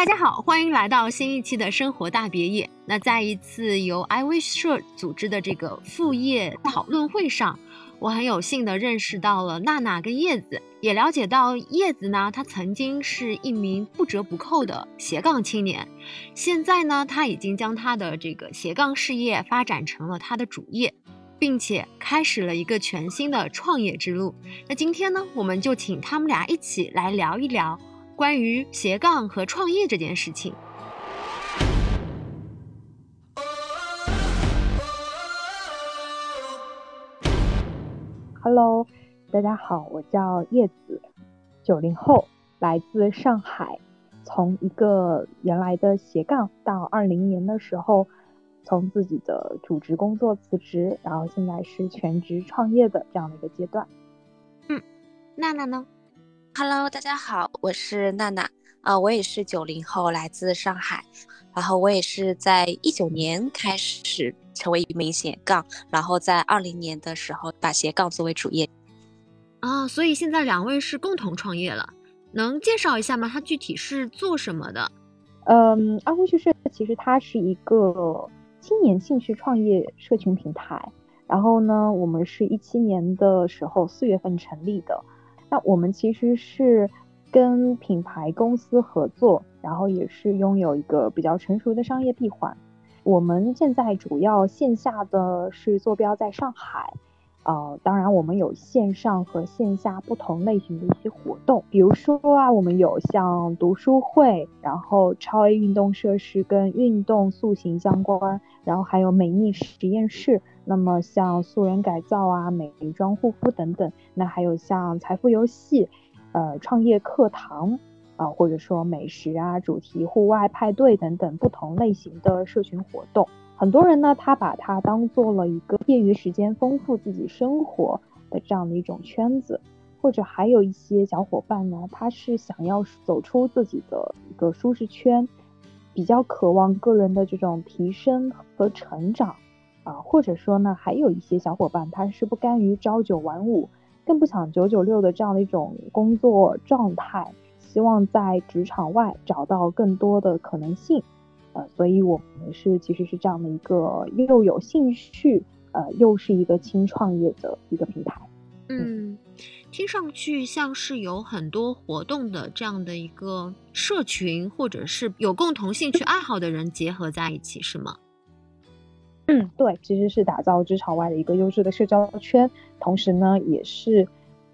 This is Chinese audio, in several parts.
大家好，欢迎来到新一期的生活大别野。那在一次由 iWish 社组织的这个副业讨论会上，我很有幸的认识到了娜娜跟叶子，也了解到叶子呢，她曾经是一名不折不扣的斜杠青年，现在呢，她已经将她的这个斜杠事业发展成了她的主业，并且开始了一个全新的创业之路。那今天呢，我们就请他们俩一起来聊一聊。关于斜杠和创业这件事情，Hello，大家好，我叫叶子，九零后，来自上海。从一个原来的斜杠，到二零年的时候，从自己的主职工作辞职，然后现在是全职创业的这样的一个阶段。嗯，娜娜呢？Hello，大家好，我是娜娜啊，我也是九零后，来自上海，然后我也是在一九年开始成为一名斜杠，然后在二零年的时候把斜杠作为主业啊，所以现在两位是共同创业了，能介绍一下吗？它具体是做什么的？嗯，阿辉趣社其实它是一个青年兴趣创业社群平台，然后呢，我们是一七年的时候四月份成立的。那我们其实是跟品牌公司合作，然后也是拥有一个比较成熟的商业闭环。我们现在主要线下的是坐标在上海，呃，当然我们有线上和线下不同类型的一些活动，比如说啊，我们有像读书会，然后超 A 运动设施跟运动塑形相关，然后还有美丽实验室。那么像素人改造啊、美妆护肤等等，那还有像财富游戏、呃创业课堂啊，或者说美食啊、主题户外派对等等不同类型的社群活动。很多人呢，他把它当做了一个业余时间丰富自己生活的这样的一种圈子，或者还有一些小伙伴呢，他是想要走出自己的一个舒适圈，比较渴望个人的这种提升和成长。啊，或者说呢，还有一些小伙伴，他是不甘于朝九晚五，更不想九九六的这样的一种工作状态，希望在职场外找到更多的可能性。呃，所以我们是其实是这样的一个又有兴趣，呃，又是一个轻创业的一个平台。嗯，听上去像是有很多活动的这样的一个社群，或者是有共同兴趣爱好的人结合在一起，是吗？嗯，对，其实是打造职场外的一个优质的社交圈，同时呢，也是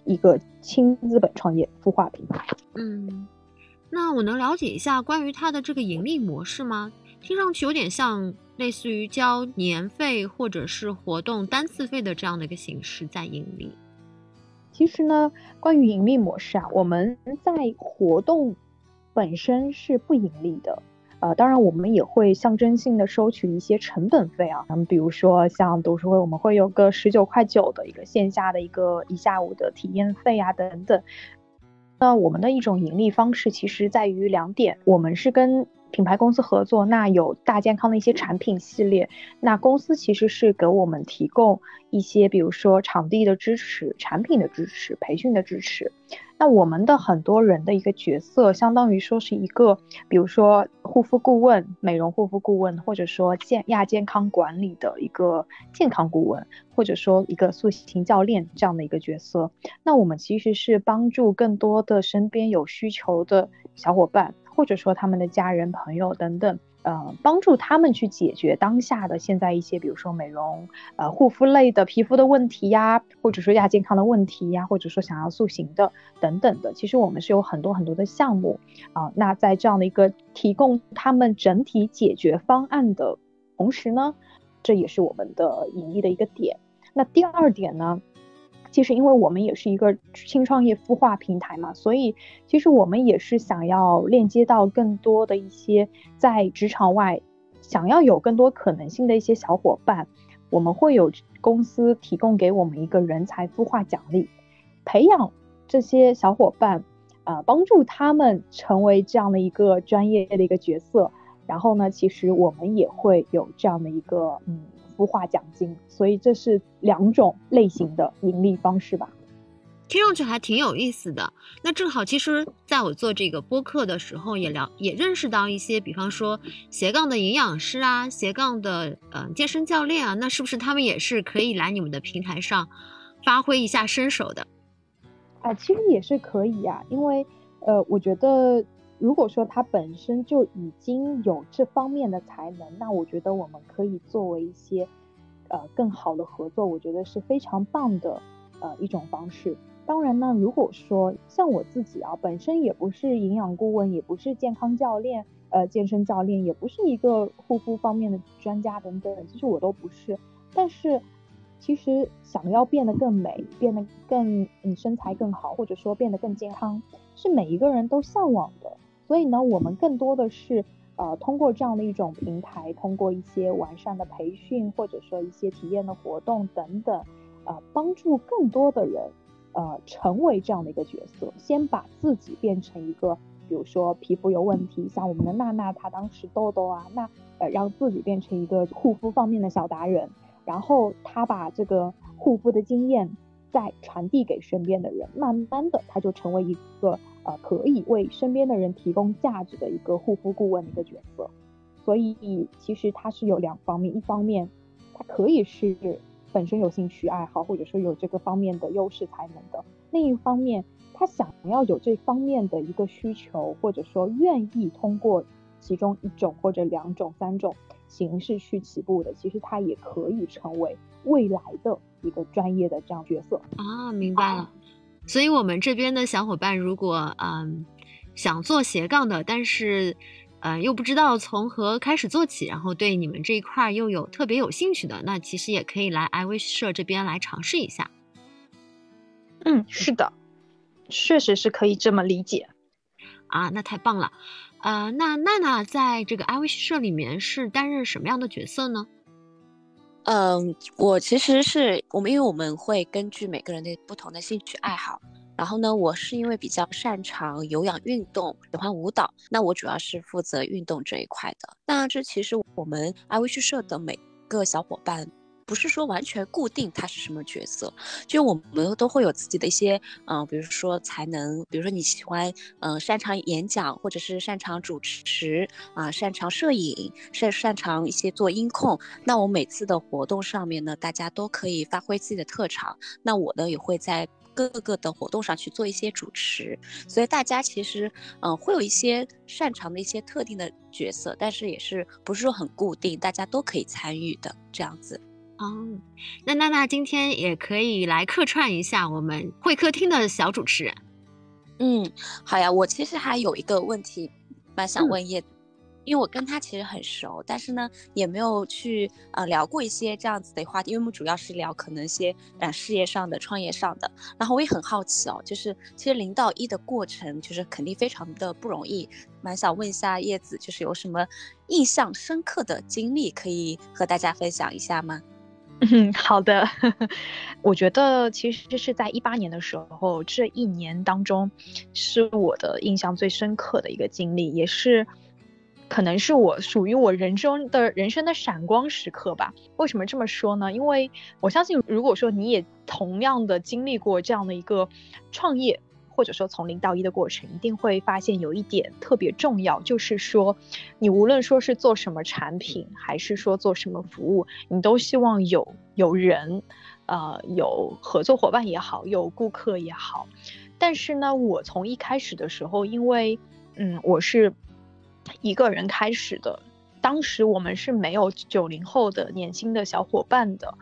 一个轻资本创业孵化平台。嗯，那我能了解一下关于它的这个盈利模式吗？听上去有点像类似于交年费或者是活动单次费的这样的一个形式在盈利。其实呢，关于盈利模式啊，我们在活动本身是不盈利的。呃，当然我们也会象征性的收取一些成本费啊，那么比如说像读书会，我们会有个十九块九的一个线下的一个一下午的体验费啊等等。那我们的一种盈利方式其实在于两点，我们是跟品牌公司合作，那有大健康的一些产品系列，那公司其实是给我们提供一些，比如说场地的支持、产品的支持、培训的支持。那我们的很多人的一个角色，相当于说是一个，比如说护肤顾问、美容护肤顾问，或者说健亚健康管理的一个健康顾问，或者说一个塑形教练这样的一个角色。那我们其实是帮助更多的身边有需求的小伙伴，或者说他们的家人、朋友等等。呃，帮助他们去解决当下的现在一些，比如说美容、呃护肤类的皮肤的问题呀，或者说亚健康的问题呀，或者说想要塑形的等等的。其实我们是有很多很多的项目啊。那在这样的一个提供他们整体解决方案的同时呢，这也是我们的盈利的一个点。那第二点呢？其实，因为我们也是一个轻创业孵化平台嘛，所以其实我们也是想要链接到更多的一些在职场外想要有更多可能性的一些小伙伴。我们会有公司提供给我们一个人才孵化奖励，培养这些小伙伴，啊，帮助他们成为这样的一个专业的一个角色。然后呢，其实我们也会有这样的一个嗯。孵化奖金，所以这是两种类型的盈利方式吧。听上去还挺有意思的。那正好，其实在我做这个播客的时候，也聊也认识到一些，比方说斜杠的营养师啊，斜杠的呃健身教练啊，那是不是他们也是可以来你们的平台上发挥一下身手的？啊，其实也是可以啊，因为呃，我觉得如果说他本身就已经有这方面的才能，那我觉得我们可以作为一些呃更好的合作，我觉得是非常棒的呃一种方式。当然呢，如果说像我自己啊，本身也不是营养顾问，也不是健康教练，呃，健身教练，也不是一个护肤方面的专家等等，其实我都不是。但是，其实想要变得更美，变得更嗯身材更好，或者说变得更健康，是每一个人都向往的。所以呢，我们更多的是呃通过这样的一种平台，通过一些完善的培训，或者说一些体验的活动等等，呃，帮助更多的人。呃，成为这样的一个角色，先把自己变成一个，比如说皮肤有问题，像我们的娜娜，她当时痘痘啊，那呃让自己变成一个护肤方面的小达人，然后她把这个护肤的经验再传递给身边的人，慢慢的她就成为一个呃可以为身边的人提供价值的一个护肤顾问的一个角色。所以其实它是有两方面，一方面它可以是。本身有兴趣爱好，或者说有这个方面的优势才能的。另一方面，他想要有这方面的一个需求，或者说愿意通过其中一种或者两种、三种形式去起步的，其实他也可以成为未来的一个专业的这样角色啊。明白了。所以，我们这边的小伙伴如果嗯想做斜杠的，但是。呃，又不知道从何开始做起，然后对你们这一块又有特别有兴趣的，那其实也可以来 iWish 社这边来尝试一下。嗯，是的，确实是可以这么理解。啊，那太棒了。呃，那娜娜在这个 iWish 社里面是担任什么样的角色呢？嗯，我其实是我们，因为我们会根据每个人的不同的兴趣爱好。然后呢，我是因为比较擅长有氧运动，喜欢舞蹈，那我主要是负责运动这一块的。那这其实我们爱微趣社的每个小伙伴，不是说完全固定他是什么角色，就我们都会有自己的一些，嗯，比如说才能，比如说你喜欢，嗯，擅长演讲，或者是擅长主持，啊，擅长摄影，擅擅长一些做音控。那我每次的活动上面呢，大家都可以发挥自己的特长。那我呢，也会在。各个的活动上去做一些主持，所以大家其实嗯会有一些擅长的一些特定的角色，但是也是不是说很固定，大家都可以参与的这样子。哦，那娜娜今天也可以来客串一下我们会客厅的小主持人。嗯，好呀，我其实还有一个问题蛮想问叶。因为我跟他其实很熟，但是呢，也没有去呃聊过一些这样子的话题，因为我们主要是聊可能一些呃事业上的、创业上的。然后我也很好奇哦，就是其实零到一的过程，就是肯定非常的不容易，蛮想问一下叶子，就是有什么印象深刻的经历可以和大家分享一下吗？嗯，好的。我觉得其实是在一八年的时候，这一年当中，是我的印象最深刻的一个经历，也是。可能是我属于我人生的人生的闪光时刻吧。为什么这么说呢？因为我相信，如果说你也同样的经历过这样的一个创业，或者说从零到一的过程，一定会发现有一点特别重要，就是说，你无论说是做什么产品，还是说做什么服务，你都希望有有人，呃，有合作伙伴也好，有顾客也好。但是呢，我从一开始的时候，因为，嗯，我是。一个人开始的，当时我们是没有九零后的年轻的小伙伴的，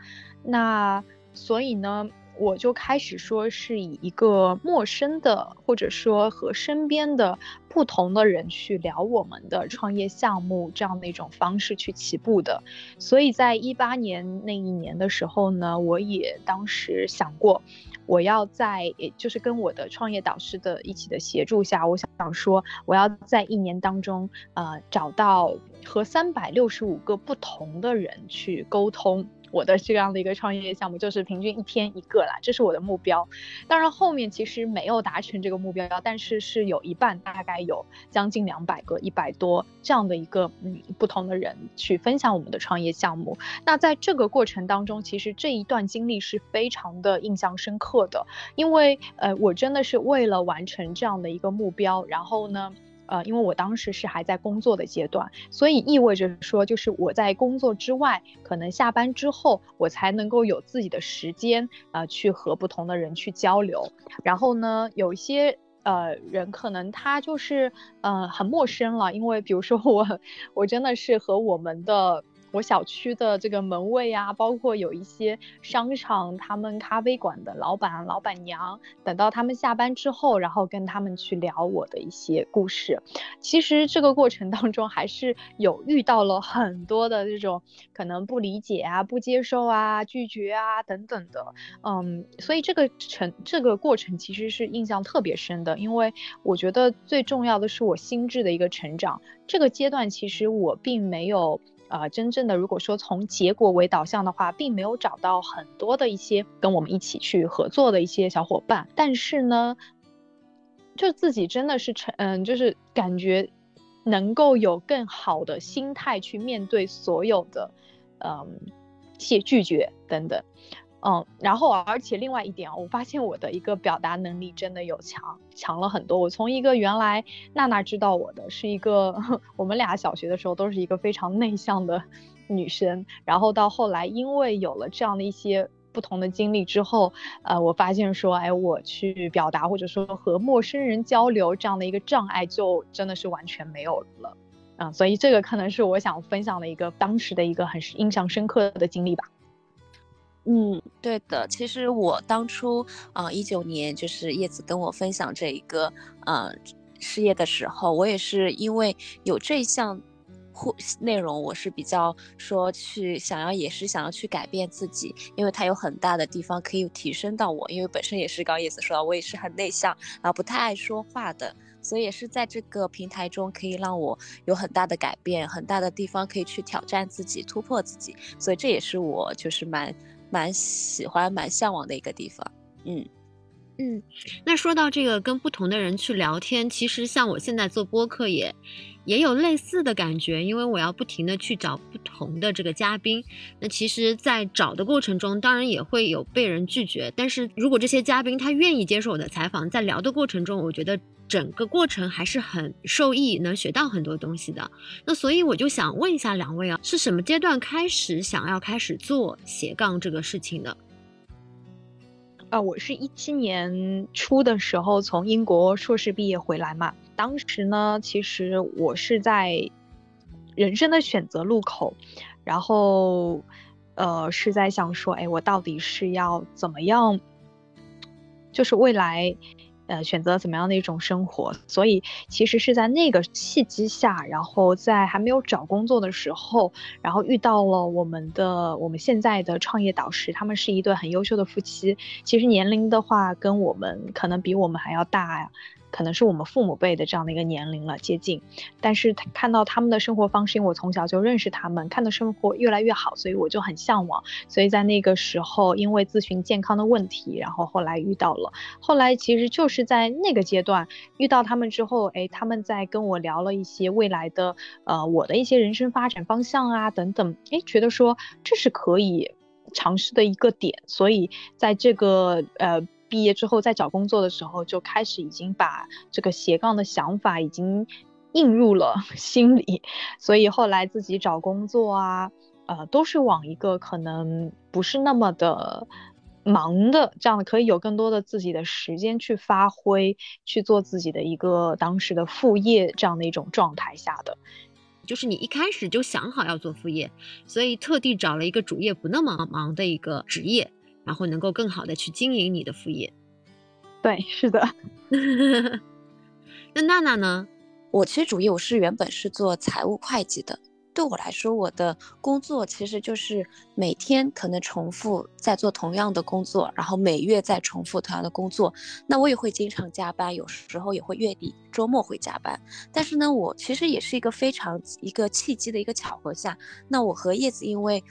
那所以呢，我就开始说是以一个陌生的，或者说和身边的不同的人去聊我们的创业项目这样的一种方式去起步的。所以在一八年那一年的时候呢，我也当时想过。我要在，也就是跟我的创业导师的一起的协助下，我想想说，我要在一年当中，呃，找到和三百六十五个不同的人去沟通。我的这样的一个创业项目，就是平均一天一个啦，这是我的目标。当然后面其实没有达成这个目标，但是是有一半，大概有将近两百个、一百多这样的一个嗯不同的人去分享我们的创业项目。那在这个过程当中，其实这一段经历是非常的印象深刻的，因为呃我真的是为了完成这样的一个目标，然后呢。呃，因为我当时是还在工作的阶段，所以意味着说，就是我在工作之外，可能下班之后，我才能够有自己的时间，啊，去和不同的人去交流。然后呢，有一些呃人可能他就是呃很陌生了，因为比如说我，我真的是和我们的。我小区的这个门卫啊，包括有一些商场、他们咖啡馆的老板、老板娘，等到他们下班之后，然后跟他们去聊我的一些故事。其实这个过程当中，还是有遇到了很多的这种可能不理解啊、不接受啊、拒绝啊等等的。嗯，所以这个成这个过程其实是印象特别深的，因为我觉得最重要的是我心智的一个成长。这个阶段其实我并没有。啊，真正的如果说从结果为导向的话，并没有找到很多的一些跟我们一起去合作的一些小伙伴，但是呢，就自己真的是成，嗯，就是感觉能够有更好的心态去面对所有的，嗯，谢拒绝等等。嗯，然后而且另外一点，我发现我的一个表达能力真的有强强了很多。我从一个原来娜娜知道我的是一个，我们俩小学的时候都是一个非常内向的 女生，然后到后来因为有了这样的一些不同的经历之后，呃，我发现说，哎，我去表达或者说和陌生人交流这样的一个障碍就真的是完全没有了。嗯，所以这个可能是我想分享的一个当时的一个很印象深刻的经历吧。嗯，对的。其实我当初啊，一九年就是叶子跟我分享这一个呃事业的时候，我也是因为有这项或内容，我是比较说去想要，也是想要去改变自己，因为它有很大的地方可以提升到我。因为本身也是刚叶子说到，我也是很内向，然后不太爱说话的，所以也是在这个平台中可以让我有很大的改变，很大的地方可以去挑战自己，突破自己。所以这也是我就是蛮。蛮喜欢、蛮向往的一个地方，嗯嗯。那说到这个跟不同的人去聊天，其实像我现在做播客也也有类似的感觉，因为我要不停的去找不同的这个嘉宾。那其实，在找的过程中，当然也会有被人拒绝，但是如果这些嘉宾他愿意接受我的采访，在聊的过程中，我觉得。整个过程还是很受益，能学到很多东西的。那所以我就想问一下两位啊，是什么阶段开始想要开始做斜杠这个事情的？啊，我是一七年初的时候从英国硕士毕业回来嘛。当时呢，其实我是在人生的选择路口，然后呃是在想说，哎，我到底是要怎么样，就是未来。呃，选择怎么样的一种生活？所以其实是在那个契机下，然后在还没有找工作的时候，然后遇到了我们的我们现在的创业导师，他们是一对很优秀的夫妻。其实年龄的话，跟我们可能比我们还要大呀。可能是我们父母辈的这样的一个年龄了，接近，但是看到他们的生活方式，因为我从小就认识他们，看到生活越来越好，所以我就很向往。所以在那个时候，因为咨询健康的问题，然后后来遇到了，后来其实就是在那个阶段遇到他们之后，哎，他们在跟我聊了一些未来的，呃，我的一些人生发展方向啊等等，哎，觉得说这是可以尝试的一个点，所以在这个呃。毕业之后，在找工作的时候，就开始已经把这个斜杠的想法已经印入了 心里，所以后来自己找工作啊，呃，都是往一个可能不是那么的忙的这样，可以有更多的自己的时间去发挥，去做自己的一个当时的副业这样的一种状态下的。就是你一开始就想好要做副业，所以特地找了一个主业不那么忙的一个职业。然后能够更好的去经营你的副业，对，是的。那娜娜呢？我其实主业我是原本是做财务会计的。对我来说，我的工作其实就是每天可能重复在做同样的工作，然后每月再重复同样的工作。那我也会经常加班，有时候也会月底、周末会加班。但是呢，我其实也是一个非常一个契机的一个巧合下，那我和叶子因为。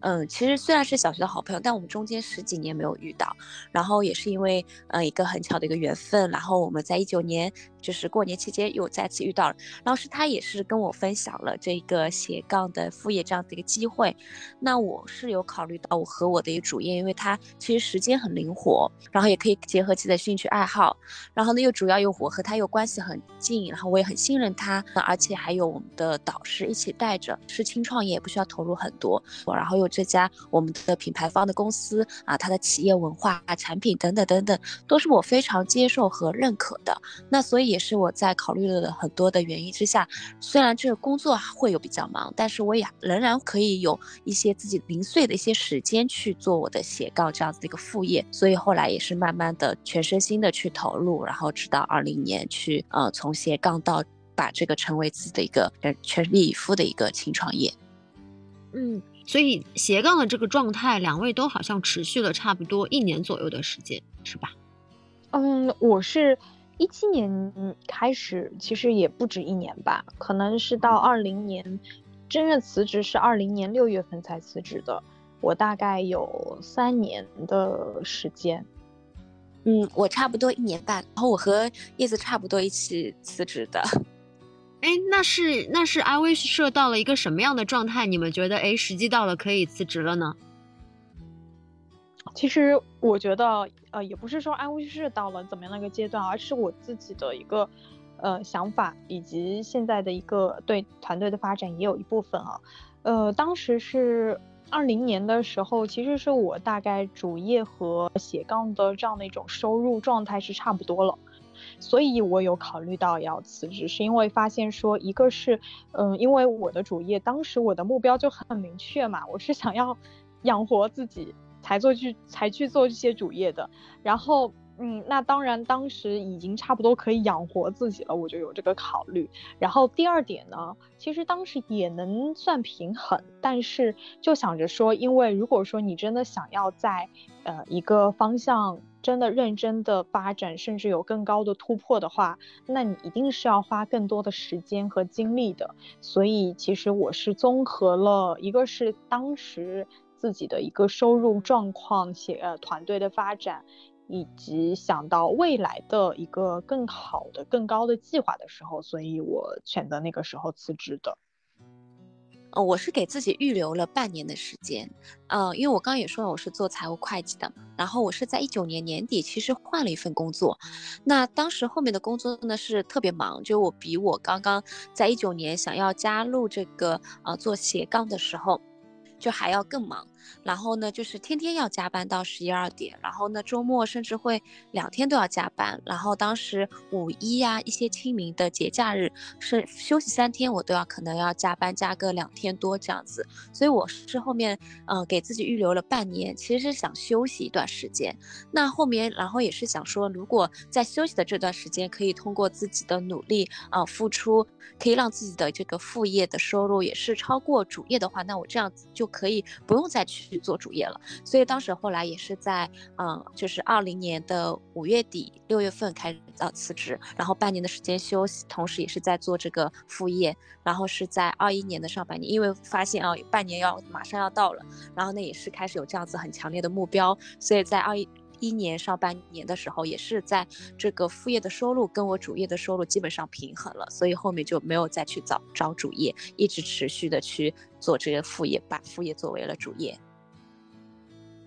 嗯，其实虽然是小学的好朋友，但我们中间十几年没有遇到，然后也是因为呃一个很巧的一个缘分，然后我们在一九年就是过年期间又再次遇到了，然后是他也是跟我分享了这个斜杠的副业这样的一个机会，那我是有考虑到我和我的一个主业，因为它其实时间很灵活，然后也可以结合自己的兴趣爱好，然后呢又主要又我和他又关系很近，然后我也很信任他，而且还有我们的导师一起带着，是轻创业，不需要投入很多，然后又。这家我们的品牌方的公司啊，它的企业文化、产品等等等等，都是我非常接受和认可的。那所以也是我在考虑了很多的原因之下，虽然这个工作会有比较忙，但是我也仍然可以有一些自己零碎的一些时间去做我的斜杠这样子的一个副业。所以后来也是慢慢的全身心的去投入，然后直到二零年去呃从斜杠到把这个成为自己的一个全力以赴的一个轻创业。嗯。所以斜杠的这个状态，两位都好像持续了差不多一年左右的时间，是吧？嗯，我是一七年开始，其实也不止一年吧，可能是到二零年，真正辞职是二零年六月份才辞职的，我大概有三年的时间。嗯，我差不多一年半，然后我和叶子差不多一起辞职的。哎，那是那是 I wish 社到了一个什么样的状态？你们觉得哎，时机到了可以辞职了呢？其实我觉得，呃，也不是说 I wish 社到了怎么样的一个阶段，而是我自己的一个呃想法，以及现在的一个对团队的发展也有一部分啊。呃，当时是二零年的时候，其实是我大概主业和斜杠的这样的一种收入状态是差不多了。所以，我有考虑到要辞职，是因为发现说，一个是，嗯，因为我的主业当时我的目标就很明确嘛，我是想要养活自己才做去才去做这些主业的，然后。嗯，那当然，当时已经差不多可以养活自己了，我就有这个考虑。然后第二点呢，其实当时也能算平衡，但是就想着说，因为如果说你真的想要在呃一个方向真的认真的发展，甚至有更高的突破的话，那你一定是要花更多的时间和精力的。所以其实我是综合了一个是当时自己的一个收入状况，且呃团队的发展。以及想到未来的一个更好的、更高的计划的时候，所以我选择那个时候辞职的。呃，我是给自己预留了半年的时间，呃，因为我刚刚也说了，我是做财务会计的，然后我是在一九年年底其实换了一份工作，那当时后面的工作呢是特别忙，就我比我刚刚在一九年想要加入这个呃做斜杠的时候，就还要更忙。然后呢，就是天天要加班到十一二点，然后呢，周末甚至会两天都要加班。然后当时五一呀，一些清明的节假日是休息三天，我都要可能要加班加个两天多这样子。所以我是后面嗯给自己预留了半年，其实是想休息一段时间。那后面然后也是想说，如果在休息的这段时间可以通过自己的努力啊付出，可以让自己的这个副业的收入也是超过主业的话，那我这样子就可以不用再。去做主业了，所以当时后来也是在嗯，就是二零年的五月底六月份开始呃辞职，然后半年的时间休息，同时也是在做这个副业，然后是在二一年的上半年，因为发现啊半年要马上要到了，然后呢也是开始有这样子很强烈的目标，所以在二一。一年上半年的时候，也是在这个副业的收入跟我主业的收入基本上平衡了，所以后面就没有再去找找主业，一直持续的去做这个副业，把副业作为了主业。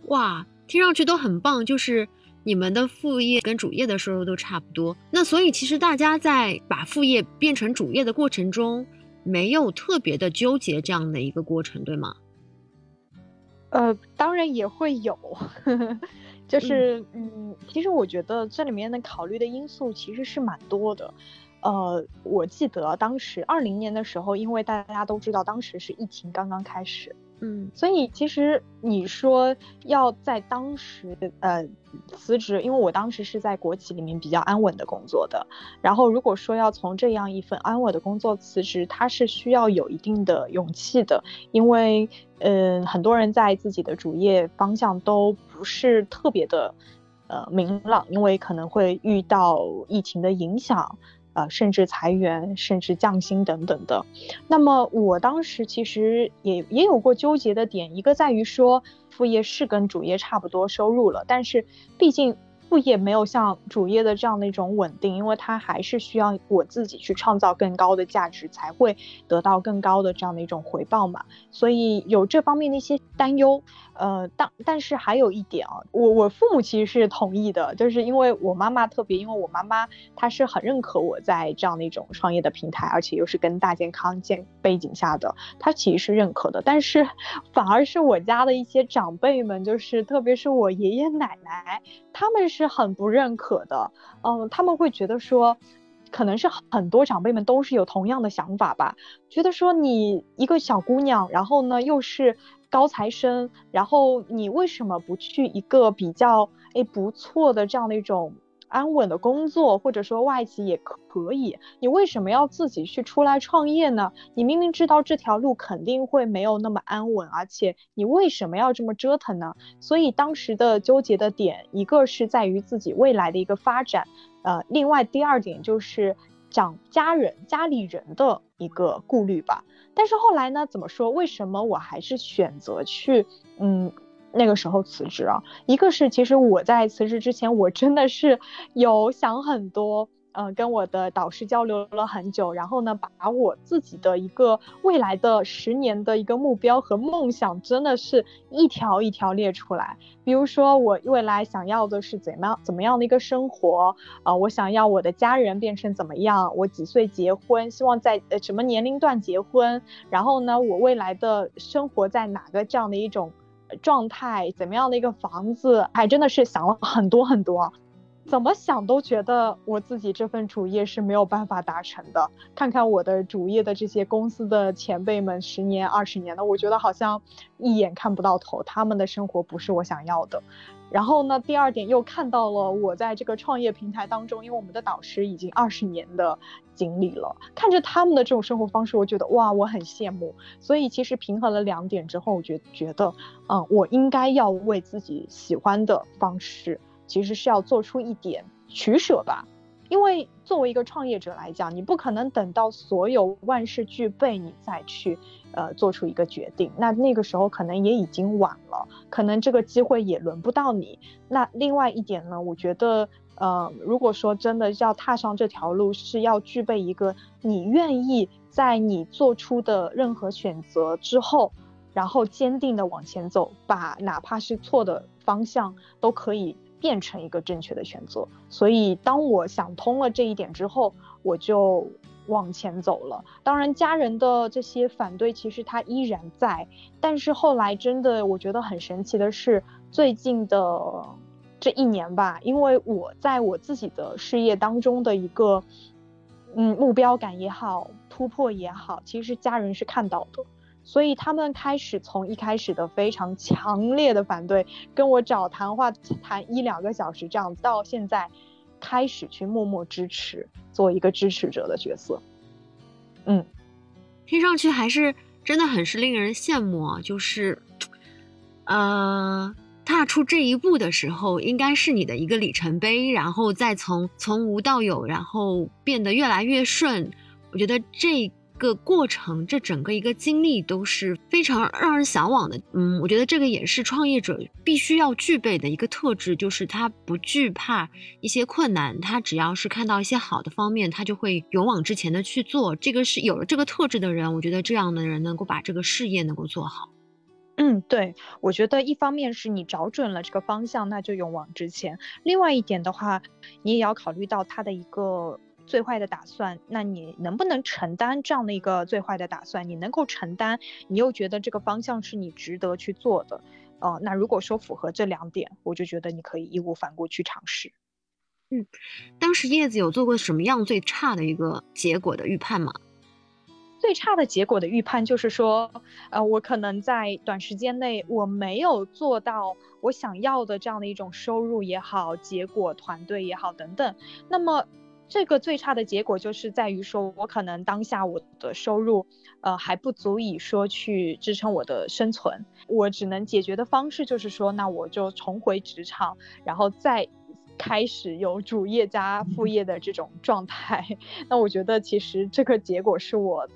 哇，听上去都很棒，就是你们的副业跟主业的收入都差不多。那所以其实大家在把副业变成主业的过程中，没有特别的纠结这样的一个过程，对吗？呃，当然也会有。就是，嗯，其实我觉得这里面的考虑的因素其实是蛮多的，呃，我记得当时二零年的时候，因为大家都知道当时是疫情刚刚开始。嗯，所以其实你说要在当时呃辞职，因为我当时是在国企里面比较安稳的工作的，然后如果说要从这样一份安稳的工作辞职，它是需要有一定的勇气的，因为嗯很多人在自己的主业方向都不是特别的呃明朗，因为可能会遇到疫情的影响。呃，甚至裁员，甚至降薪等等的。那么我当时其实也也有过纠结的点，一个在于说副业是跟主业差不多收入了，但是毕竟。副业没有像主业的这样的一种稳定，因为它还是需要我自己去创造更高的价值，才会得到更高的这样的一种回报嘛。所以有这方面的一些担忧。呃，但但是还有一点啊，我我父母其实是同意的，就是因为我妈妈特别，因为我妈妈她是很认可我在这样的一种创业的平台，而且又是跟大健康健背景下的，她其实是认可的。但是反而是我家的一些长辈们，就是特别是我爷爷奶奶，他们是是很不认可的。嗯，他们会觉得说，可能是很多长辈们都是有同样的想法吧，觉得说你一个小姑娘，然后呢又是。高材生，然后你为什么不去一个比较哎不错的这样的一种安稳的工作，或者说外企也可以？你为什么要自己去出来创业呢？你明明知道这条路肯定会没有那么安稳，而且你为什么要这么折腾呢？所以当时的纠结的点，一个是在于自己未来的一个发展，呃，另外第二点就是讲家人家里人的一个顾虑吧。但是后来呢？怎么说？为什么我还是选择去，嗯，那个时候辞职啊？一个是，其实我在辞职之前，我真的是有想很多。嗯，跟我的导师交流了很久，然后呢，把我自己的一个未来的十年的一个目标和梦想，真的是一条一条列出来。比如说，我未来想要的是怎么样怎么样的一个生活啊？我想要我的家人变成怎么样？我几岁结婚？希望在呃什么年龄段结婚？然后呢，我未来的生活在哪个这样的一种状态？怎么样的一个房子？还真的是想了很多很多。怎么想都觉得我自己这份主业是没有办法达成的。看看我的主业的这些公司的前辈们，十年、二十年的，我觉得好像一眼看不到头，他们的生活不是我想要的。然后呢，第二点又看到了我在这个创业平台当中，因为我们的导师已经二十年的经历了，看着他们的这种生活方式，我觉得哇，我很羡慕。所以其实平衡了两点之后，我觉觉得，嗯，我应该要为自己喜欢的方式。其实是要做出一点取舍吧，因为作为一个创业者来讲，你不可能等到所有万事俱备你再去，呃，做出一个决定，那那个时候可能也已经晚了，可能这个机会也轮不到你。那另外一点呢，我觉得，呃，如果说真的要踏上这条路，是要具备一个你愿意在你做出的任何选择之后，然后坚定的往前走，把哪怕是错的方向都可以。变成一个正确的选择，所以当我想通了这一点之后，我就往前走了。当然，家人的这些反对其实他依然在，但是后来真的我觉得很神奇的是，最近的这一年吧，因为我在我自己的事业当中的一个嗯目标感也好，突破也好，其实家人是看到的。所以他们开始从一开始的非常强烈的反对，跟我找谈话谈一两个小时这样子，到现在开始去默默支持，做一个支持者的角色。嗯，听上去还是真的很是令人羡慕啊！就是，呃，踏出这一步的时候，应该是你的一个里程碑，然后再从从无到有，然后变得越来越顺。我觉得这。个过程，这整个一个经历都是非常让人向往的。嗯，我觉得这个也是创业者必须要具备的一个特质，就是他不惧怕一些困难，他只要是看到一些好的方面，他就会勇往直前的去做。这个是有了这个特质的人，我觉得这样的人能够把这个事业能够做好。嗯，对，我觉得一方面是你找准了这个方向，那就勇往直前；另外一点的话，你也要考虑到他的一个。最坏的打算，那你能不能承担这样的一个最坏的打算？你能够承担，你又觉得这个方向是你值得去做的，哦，那如果说符合这两点，我就觉得你可以义无反顾去尝试。嗯，当时叶子有做过什么样最差的一个结果的预判吗？最差的结果的预判就是说，呃，我可能在短时间内我没有做到我想要的这样的一种收入也好，结果团队也好等等，那么。这个最差的结果就是在于说，我可能当下我的收入，呃，还不足以说去支撑我的生存，我只能解决的方式就是说，那我就重回职场，然后再开始有主业加副业的这种状态。那我觉得其实这个结果是我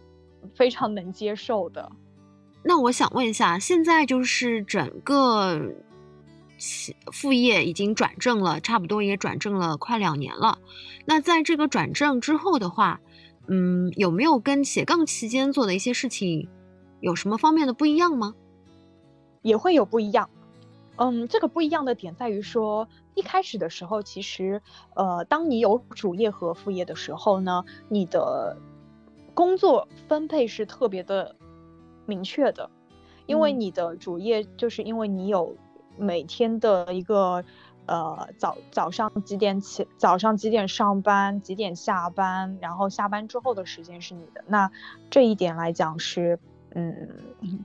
非常能接受的。那我想问一下，现在就是整个副业已经转正了，差不多也转正了快两年了。那在这个转正之后的话，嗯，有没有跟斜杠期间做的一些事情有什么方面的不一样吗？也会有不一样。嗯，这个不一样的点在于说，一开始的时候，其实，呃，当你有主业和副业的时候呢，你的工作分配是特别的明确的，因为你的主业就是因为你有每天的一个，呃，早早上几点起，早上几点上班，几点下班，然后下班之后的时间是你的，那这一点来讲是。嗯，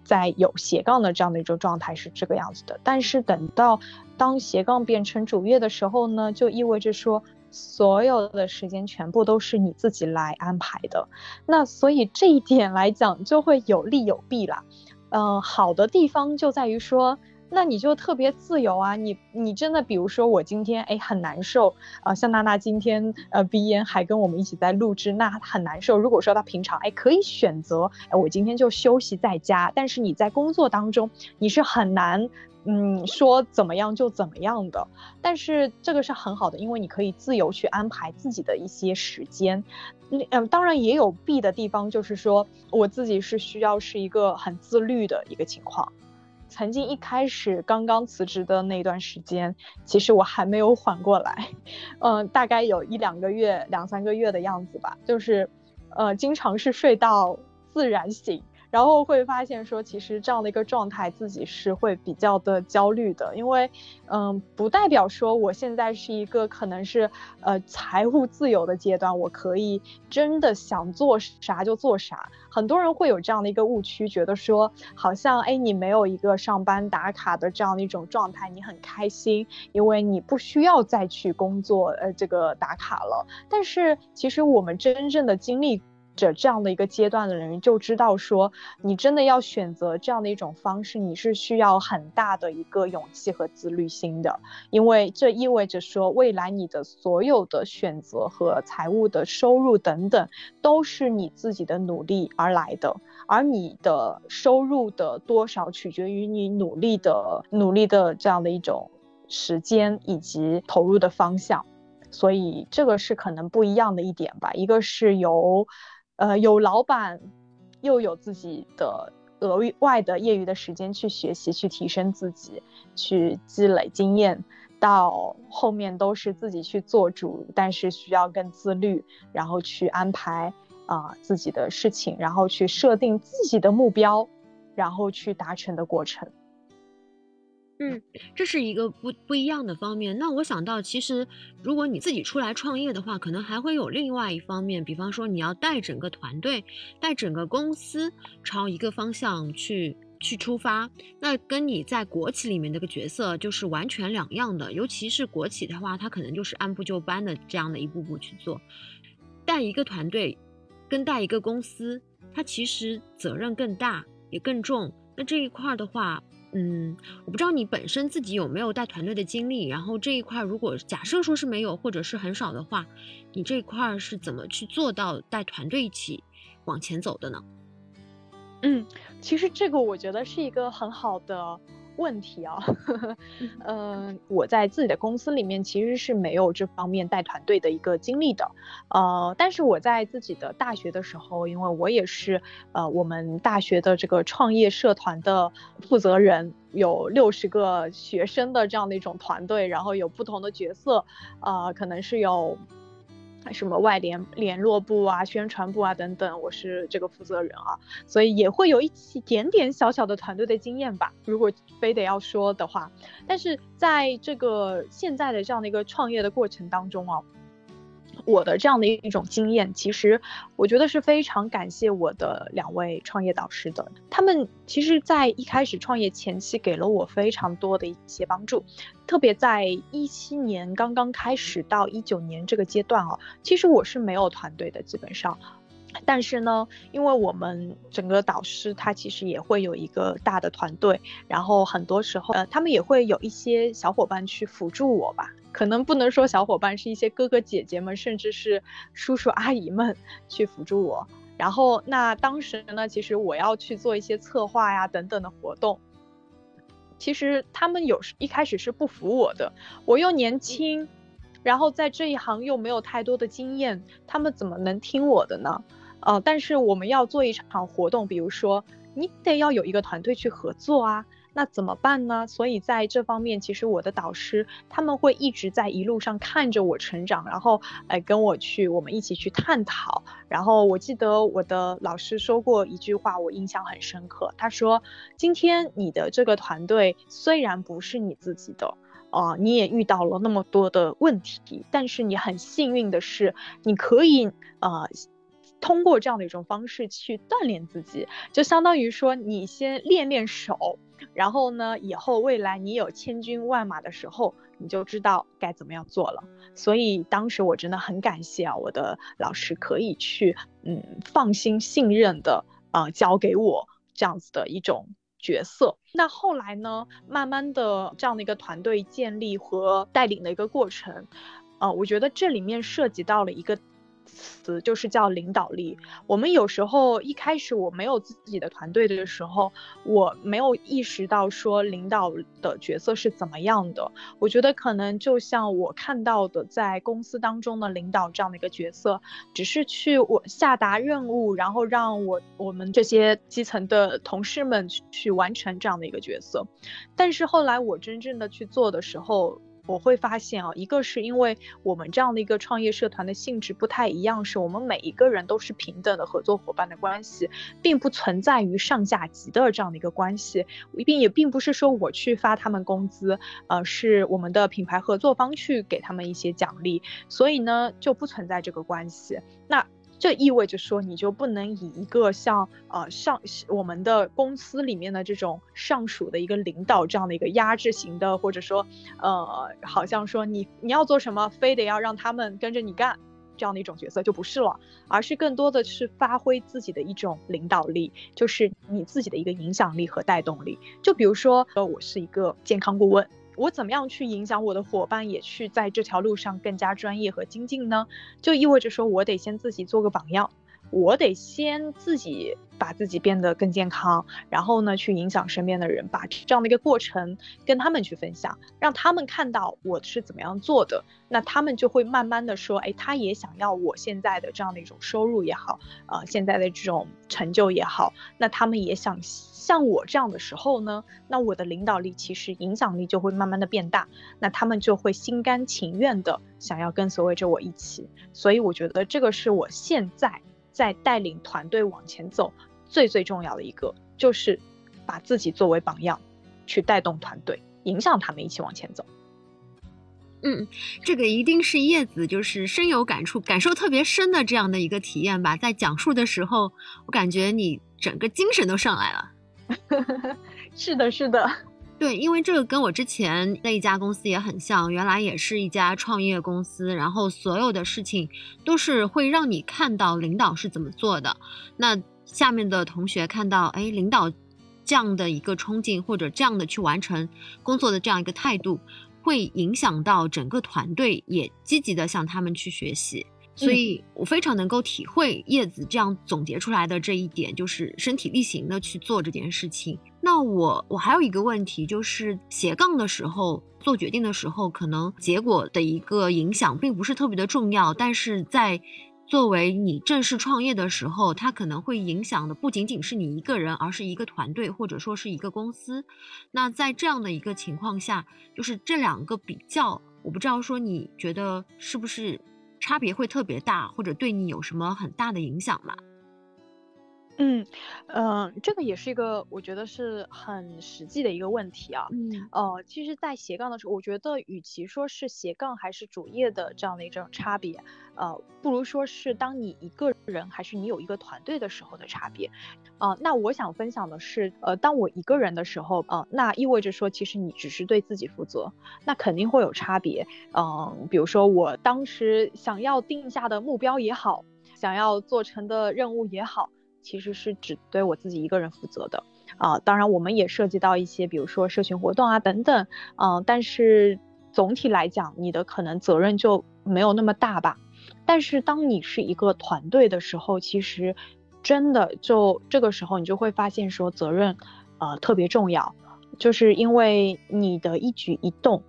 在有斜杠的这样的一种状态是这个样子的，但是等到当斜杠变成主业的时候呢，就意味着说所有的时间全部都是你自己来安排的。那所以这一点来讲就会有利有弊啦。嗯，好的地方就在于说。那你就特别自由啊！你你真的，比如说我今天哎很难受啊，像娜娜今天呃鼻炎还跟我们一起在录制，那很难受。如果说她平常哎可以选择哎我今天就休息在家，但是你在工作当中你是很难嗯说怎么样就怎么样的。但是这个是很好的，因为你可以自由去安排自己的一些时间。嗯，当然也有弊的地方，就是说我自己是需要是一个很自律的一个情况。曾经一开始刚刚辞职的那段时间，其实我还没有缓过来，嗯，大概有一两个月、两三个月的样子吧，就是，呃，经常是睡到自然醒。然后会发现说，其实这样的一个状态，自己是会比较的焦虑的，因为，嗯，不代表说我现在是一个可能是，呃，财务自由的阶段，我可以真的想做啥就做啥。很多人会有这样的一个误区，觉得说，好像，哎，你没有一个上班打卡的这样的一种状态，你很开心，因为你不需要再去工作，呃，这个打卡了。但是，其实我们真正的经历。着这样的一个阶段的人就知道，说你真的要选择这样的一种方式，你是需要很大的一个勇气和自律心的，因为这意味着说，未来你的所有的选择和财务的收入等等，都是你自己的努力而来的，而你的收入的多少取决于你努力的努力的这样的一种时间以及投入的方向，所以这个是可能不一样的一点吧，一个是由。呃，有老板，又有自己的额外的业余的时间去学习、去提升自己、去积累经验，到后面都是自己去做主，但是需要更自律，然后去安排啊自己的事情，然后去设定自己的目标，然后去达成的过程。嗯，这是一个不不一样的方面。那我想到，其实如果你自己出来创业的话，可能还会有另外一方面，比方说你要带整个团队、带整个公司朝一个方向去去出发，那跟你在国企里面那个角色就是完全两样的。尤其是国企的话，它可能就是按部就班的这样的一步步去做。带一个团队跟带一个公司，它其实责任更大也更重。那这一块的话。嗯，我不知道你本身自己有没有带团队的经历，然后这一块如果假设说是没有或者是很少的话，你这一块是怎么去做到带团队一起往前走的呢？嗯，其实这个我觉得是一个很好的。问题啊，嗯，我在自己的公司里面其实是没有这方面带团队的一个经历的，呃，但是我在自己的大学的时候，因为我也是呃我们大学的这个创业社团的负责人，有六十个学生的这样的一种团队，然后有不同的角色，呃，可能是有。什么外联联络部啊、宣传部啊等等，我是这个负责人啊，所以也会有一点点小小的团队的经验吧。如果非得要说的话，但是在这个现在的这样的一个创业的过程当中啊。我的这样的一种经验，其实我觉得是非常感谢我的两位创业导师的。他们其实，在一开始创业前期给了我非常多的一些帮助，特别在一七年刚刚开始到一九年这个阶段啊，其实我是没有团队的，基本上。但是呢，因为我们整个导师他其实也会有一个大的团队，然后很多时候呃，他们也会有一些小伙伴去辅助我吧。可能不能说小伙伴，是一些哥哥姐姐们，甚至是叔叔阿姨们去辅助我。然后那当时呢，其实我要去做一些策划呀等等的活动。其实他们有时一开始是不服我的，我又年轻，然后在这一行又没有太多的经验，他们怎么能听我的呢？呃，但是我们要做一场活动，比如说你得要有一个团队去合作啊。那怎么办呢？所以在这方面，其实我的导师他们会一直在一路上看着我成长，然后哎跟我去，我们一起去探讨。然后我记得我的老师说过一句话，我印象很深刻。他说：“今天你的这个团队虽然不是你自己的，啊，你也遇到了那么多的问题，但是你很幸运的是，你可以呃。”通过这样的一种方式去锻炼自己，就相当于说你先练练手，然后呢，以后未来你有千军万马的时候，你就知道该怎么样做了。所以当时我真的很感谢啊，我的老师可以去嗯放心信任的啊交给我这样子的一种角色。那后来呢，慢慢的这样的一个团队建立和带领的一个过程，啊，我觉得这里面涉及到了一个。词就是叫领导力。我们有时候一开始我没有自己的团队的时候，我没有意识到说领导的角色是怎么样的。我觉得可能就像我看到的，在公司当中的领导这样的一个角色，只是去我下达任务，然后让我我们这些基层的同事们去完成这样的一个角色。但是后来我真正的去做的时候，我会发现啊，一个是因为我们这样的一个创业社团的性质不太一样，是我们每一个人都是平等的合作伙伴的关系，并不存在于上下级的这样的一个关系，并也并不是说我去发他们工资，呃，是我们的品牌合作方去给他们一些奖励，所以呢就不存在这个关系。那。这意味着说，你就不能以一个像呃上我们的公司里面的这种上属的一个领导这样的一个压制型的，或者说呃好像说你你要做什么，非得要让他们跟着你干这样的一种角色就不是了，而是更多的是发挥自己的一种领导力，就是你自己的一个影响力和带动力。就比如说呃我是一个健康顾问。我怎么样去影响我的伙伴，也去在这条路上更加专业和精进呢？就意味着说我得先自己做个榜样。我得先自己把自己变得更健康，然后呢，去影响身边的人，把这样的一个过程跟他们去分享，让他们看到我是怎么样做的，那他们就会慢慢的说，哎，他也想要我现在的这样的一种收入也好，呃，现在的这种成就也好，那他们也想像我这样的时候呢，那我的领导力其实影响力就会慢慢的变大，那他们就会心甘情愿的想要跟随着我一起，所以我觉得这个是我现在。在带领团队往前走，最最重要的一个就是把自己作为榜样，去带动团队，影响他们一起往前走。嗯，这个一定是叶子就是深有感触、感受特别深的这样的一个体验吧。在讲述的时候，我感觉你整个精神都上来了。是的，是的。对，因为这个跟我之前那一家公司也很像，原来也是一家创业公司，然后所有的事情都是会让你看到领导是怎么做的。那下面的同学看到，哎，领导这样的一个冲劲或者这样的去完成工作的这样一个态度，会影响到整个团队也积极的向他们去学习。所以我非常能够体会叶子这样总结出来的这一点，就是身体力行的去做这件事情。那我我还有一个问题，就是斜杠的时候做决定的时候，可能结果的一个影响并不是特别的重要，但是在作为你正式创业的时候，它可能会影响的不仅仅是你一个人，而是一个团队或者说是一个公司。那在这样的一个情况下，就是这两个比较，我不知道说你觉得是不是？差别会特别大，或者对你有什么很大的影响吗？嗯，嗯，这个也是一个我觉得是很实际的一个问题啊。嗯，呃，其实，在斜杠的时候，我觉得与其说是斜杠还是主业的这样的一种差别，呃，不如说是当你一个人还是你有一个团队的时候的差别。啊，那我想分享的是，呃，当我一个人的时候，啊，那意味着说，其实你只是对自己负责，那肯定会有差别。嗯，比如说我当时想要定下的目标也好，想要做成的任务也好。其实是只对我自己一个人负责的啊，当然我们也涉及到一些，比如说社群活动啊等等，嗯，但是总体来讲，你的可能责任就没有那么大吧。但是当你是一个团队的时候，其实真的就这个时候，你就会发现说责任，呃，特别重要，就是因为你的一举一动、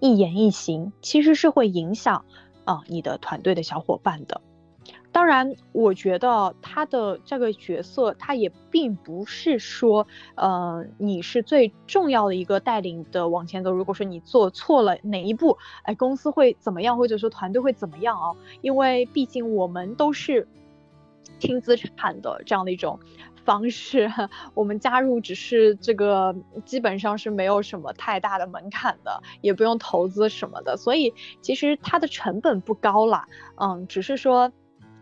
一言一行，其实是会影响啊你的团队的小伙伴的。当然，我觉得他的这个角色，他也并不是说，呃，你是最重要的一个带领的往前走。如果说你做错了哪一步，哎，公司会怎么样，或者说团队会怎么样啊？因为毕竟我们都是轻资产的这样的一种方式，我们加入只是这个基本上是没有什么太大的门槛的，也不用投资什么的，所以其实它的成本不高啦。嗯，只是说。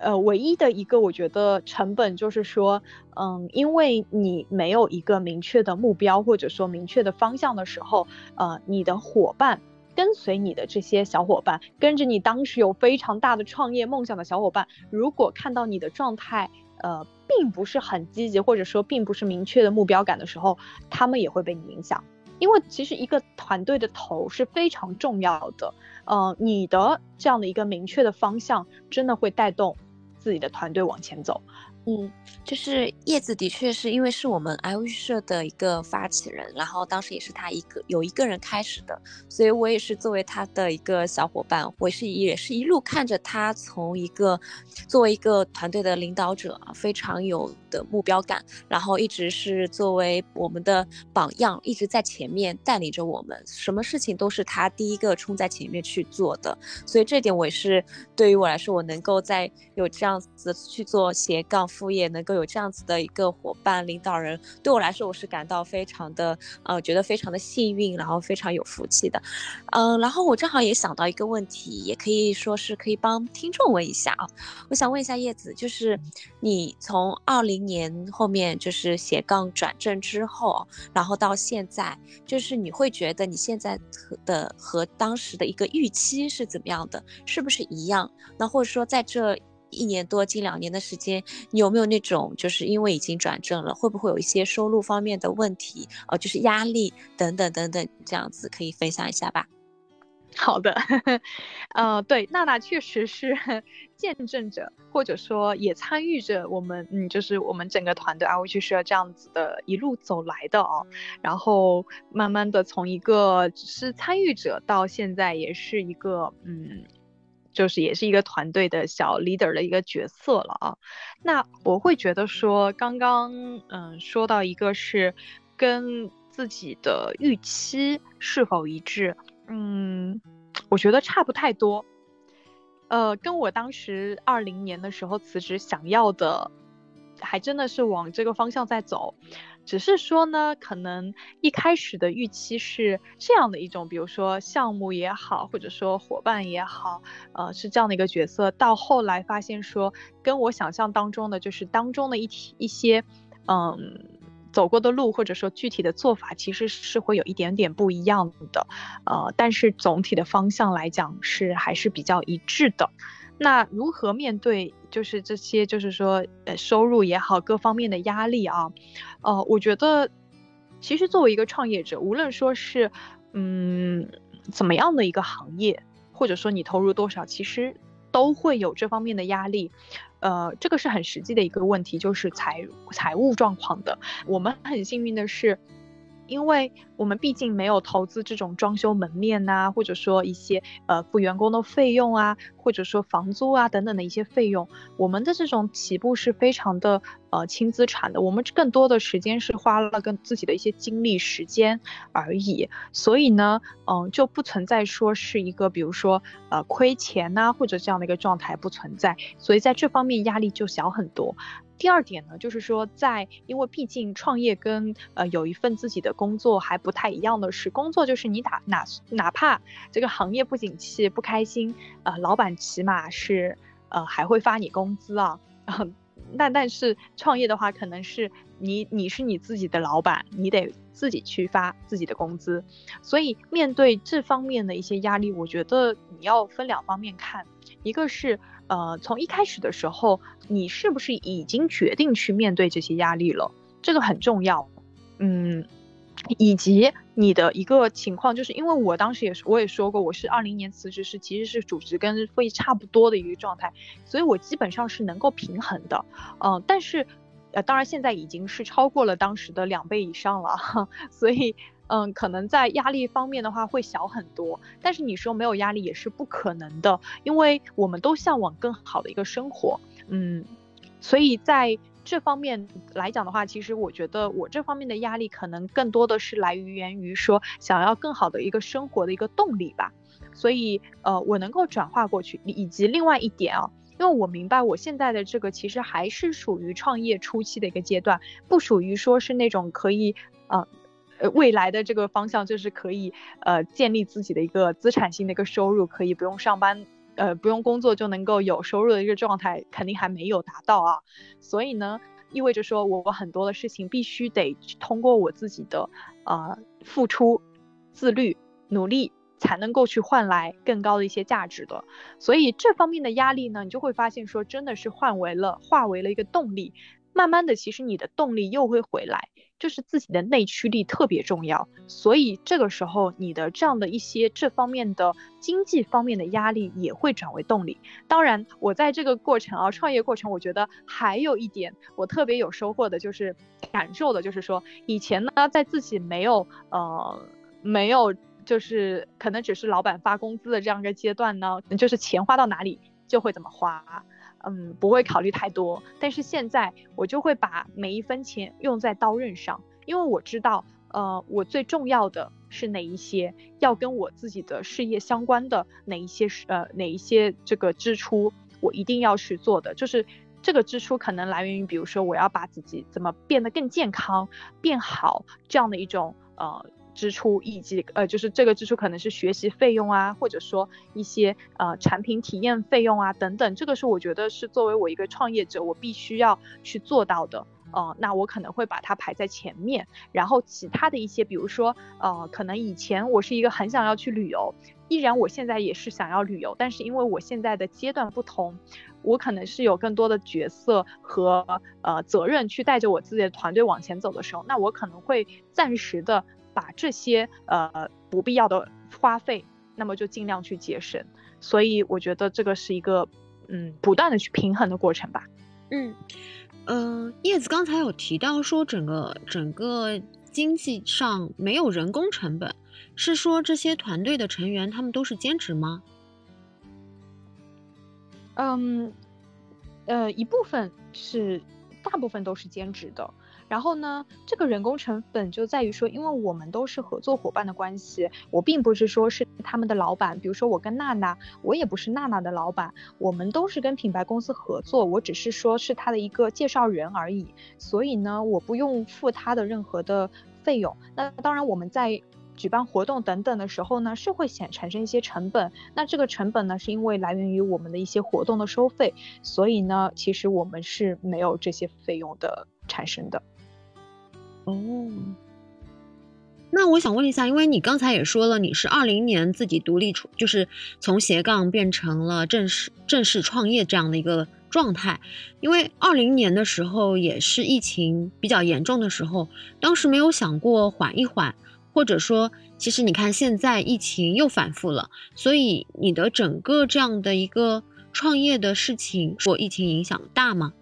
呃，唯一的一个我觉得成本就是说，嗯，因为你没有一个明确的目标或者说明确的方向的时候，呃，你的伙伴跟随你的这些小伙伴，跟着你当时有非常大的创业梦想的小伙伴，如果看到你的状态，呃，并不是很积极，或者说并不是明确的目标感的时候，他们也会被你影响。因为其实一个团队的头是非常重要的，呃，你的这样的一个明确的方向，真的会带动。自己的团队往前走。嗯，就是叶子的确是因为是我们 I V 社的一个发起人，然后当时也是他一个有一个人开始的，所以我也是作为他的一个小伙伴，我是也是一路看着他从一个作为一个团队的领导者，非常有的目标感，然后一直是作为我们的榜样，一直在前面带领着我们，什么事情都是他第一个冲在前面去做的，所以这点我也是对于我来说，我能够在有这样子去做斜杠。副业能够有这样子的一个伙伴领导人，对我来说我是感到非常的呃，觉得非常的幸运，然后非常有福气的，嗯，然后我正好也想到一个问题，也可以说是可以帮听众问一下啊，我想问一下叶子，就是你从二零年后面就是斜杠转正之后，然后到现在，就是你会觉得你现在的和当时的一个预期是怎么样的？是不是一样？那或者说在这？一年多近两年的时间，你有没有那种就是因为已经转正了，会不会有一些收入方面的问题，呃，就是压力等等等等这样子，可以分享一下吧？好的，呃，对，娜娜确实是 见证者，或者说也参与着我们，嗯，就是我们整个团队啊，我就是这样子的一路走来的哦，然后慢慢的从一个只是参与者到现在也是一个，嗯。就是也是一个团队的小 leader 的一个角色了啊，那我会觉得说，刚刚嗯说到一个是跟自己的预期是否一致，嗯，我觉得差不太多，呃，跟我当时二零年的时候辞职想要的，还真的是往这个方向在走。只是说呢，可能一开始的预期是这样的一种，比如说项目也好，或者说伙伴也好，呃，是这样的一个角色。到后来发现说，跟我想象当中的就是当中的一一些，嗯，走过的路或者说具体的做法，其实是会有一点点不一样的，呃，但是总体的方向来讲是还是比较一致的。那如何面对就是这些，就是说，呃，收入也好，各方面的压力啊，呃，我觉得，其实作为一个创业者，无论说是，嗯，怎么样的一个行业，或者说你投入多少，其实都会有这方面的压力，呃，这个是很实际的一个问题，就是财财务状况的。我们很幸运的是。因为我们毕竟没有投资这种装修门面呐，或者说一些呃付员工的费用啊，或者说房租啊等等的一些费用，我们的这种起步是非常的呃轻资产的。我们更多的时间是花了跟自己的一些精力时间而已，所以呢，嗯，就不存在说是一个比如说呃亏钱呐或者这样的一个状态不存在，所以在这方面压力就小很多。第二点呢，就是说，在因为毕竟创业跟呃有一份自己的工作还不太一样的是，工作就是你打哪哪怕这个行业不景气不开心，呃，老板起码是呃还会发你工资啊，那但是创业的话，可能是你你是你自己的老板，你得自己去发自己的工资，所以面对这方面的一些压力，我觉得你要分两方面看，一个是。呃，从一开始的时候，你是不是已经决定去面对这些压力了？这个很重要。嗯，以及你的一个情况，就是因为我当时也是我也说过，我是二零年辞职是其实是主职跟副业差不多的一个状态，所以我基本上是能够平衡的，嗯，但是呃，当然现在已经是超过了当时的两倍以上了，所以嗯，可能在压力方面的话会小很多，但是你说没有压力也是不可能的，因为我们都向往更好的一个生活，嗯，所以在。这方面来讲的话，其实我觉得我这方面的压力可能更多的是来源于说想要更好的一个生活的一个动力吧。所以呃，我能够转化过去，以及另外一点啊，因为我明白我现在的这个其实还是属于创业初期的一个阶段，不属于说是那种可以呃呃未来的这个方向就是可以呃建立自己的一个资产性的一个收入，可以不用上班。呃，不用工作就能够有收入的一个状态，肯定还没有达到啊。所以呢，意味着说我很多的事情必须得通过我自己的呃付出、自律、努力，才能够去换来更高的一些价值的。所以这方面的压力呢，你就会发现说，真的是换为了化为了一个动力。慢慢的，其实你的动力又会回来，就是自己的内驱力特别重要。所以这个时候，你的这样的一些这方面的经济方面的压力也会转为动力。当然，我在这个过程啊，创业过程，我觉得还有一点我特别有收获的，就是感受的，就是说以前呢，在自己没有呃没有就是可能只是老板发工资的这样一个阶段呢，就是钱花到哪里就会怎么花。嗯，不会考虑太多，但是现在我就会把每一分钱用在刀刃上，因为我知道，呃，我最重要的是哪一些，要跟我自己的事业相关的哪一些是呃哪一些这个支出，我一定要去做的，就是这个支出可能来源于，比如说我要把自己怎么变得更健康、变好这样的一种呃。支出以及呃，就是这个支出可能是学习费用啊，或者说一些呃产品体验费用啊等等，这个是我觉得是作为我一个创业者，我必须要去做到的。呃，那我可能会把它排在前面，然后其他的一些，比如说呃，可能以前我是一个很想要去旅游，依然我现在也是想要旅游，但是因为我现在的阶段不同，我可能是有更多的角色和呃责任去带着我自己的团队往前走的时候，那我可能会暂时的。把这些呃不必要的花费，那么就尽量去节省。所以我觉得这个是一个嗯不断的去平衡的过程吧。嗯嗯，叶子刚才有提到说整个整个经济上没有人工成本，是说这些团队的成员他们都是兼职吗？嗯呃一部分是，大部分都是兼职的。然后呢，这个人工成本就在于说，因为我们都是合作伙伴的关系，我并不是说是他们的老板。比如说我跟娜娜，我也不是娜娜的老板，我们都是跟品牌公司合作，我只是说是他的一个介绍人而已。所以呢，我不用付他的任何的费用。那当然，我们在举办活动等等的时候呢，是会显产生一些成本。那这个成本呢，是因为来源于我们的一些活动的收费。所以呢，其实我们是没有这些费用的产生的。哦，那我想问一下，因为你刚才也说了，你是二零年自己独立出，就是从斜杠变成了正式正式创业这样的一个状态。因为二零年的时候也是疫情比较严重的时候，当时没有想过缓一缓，或者说，其实你看现在疫情又反复了，所以你的整个这样的一个创业的事情，受疫情影响大吗？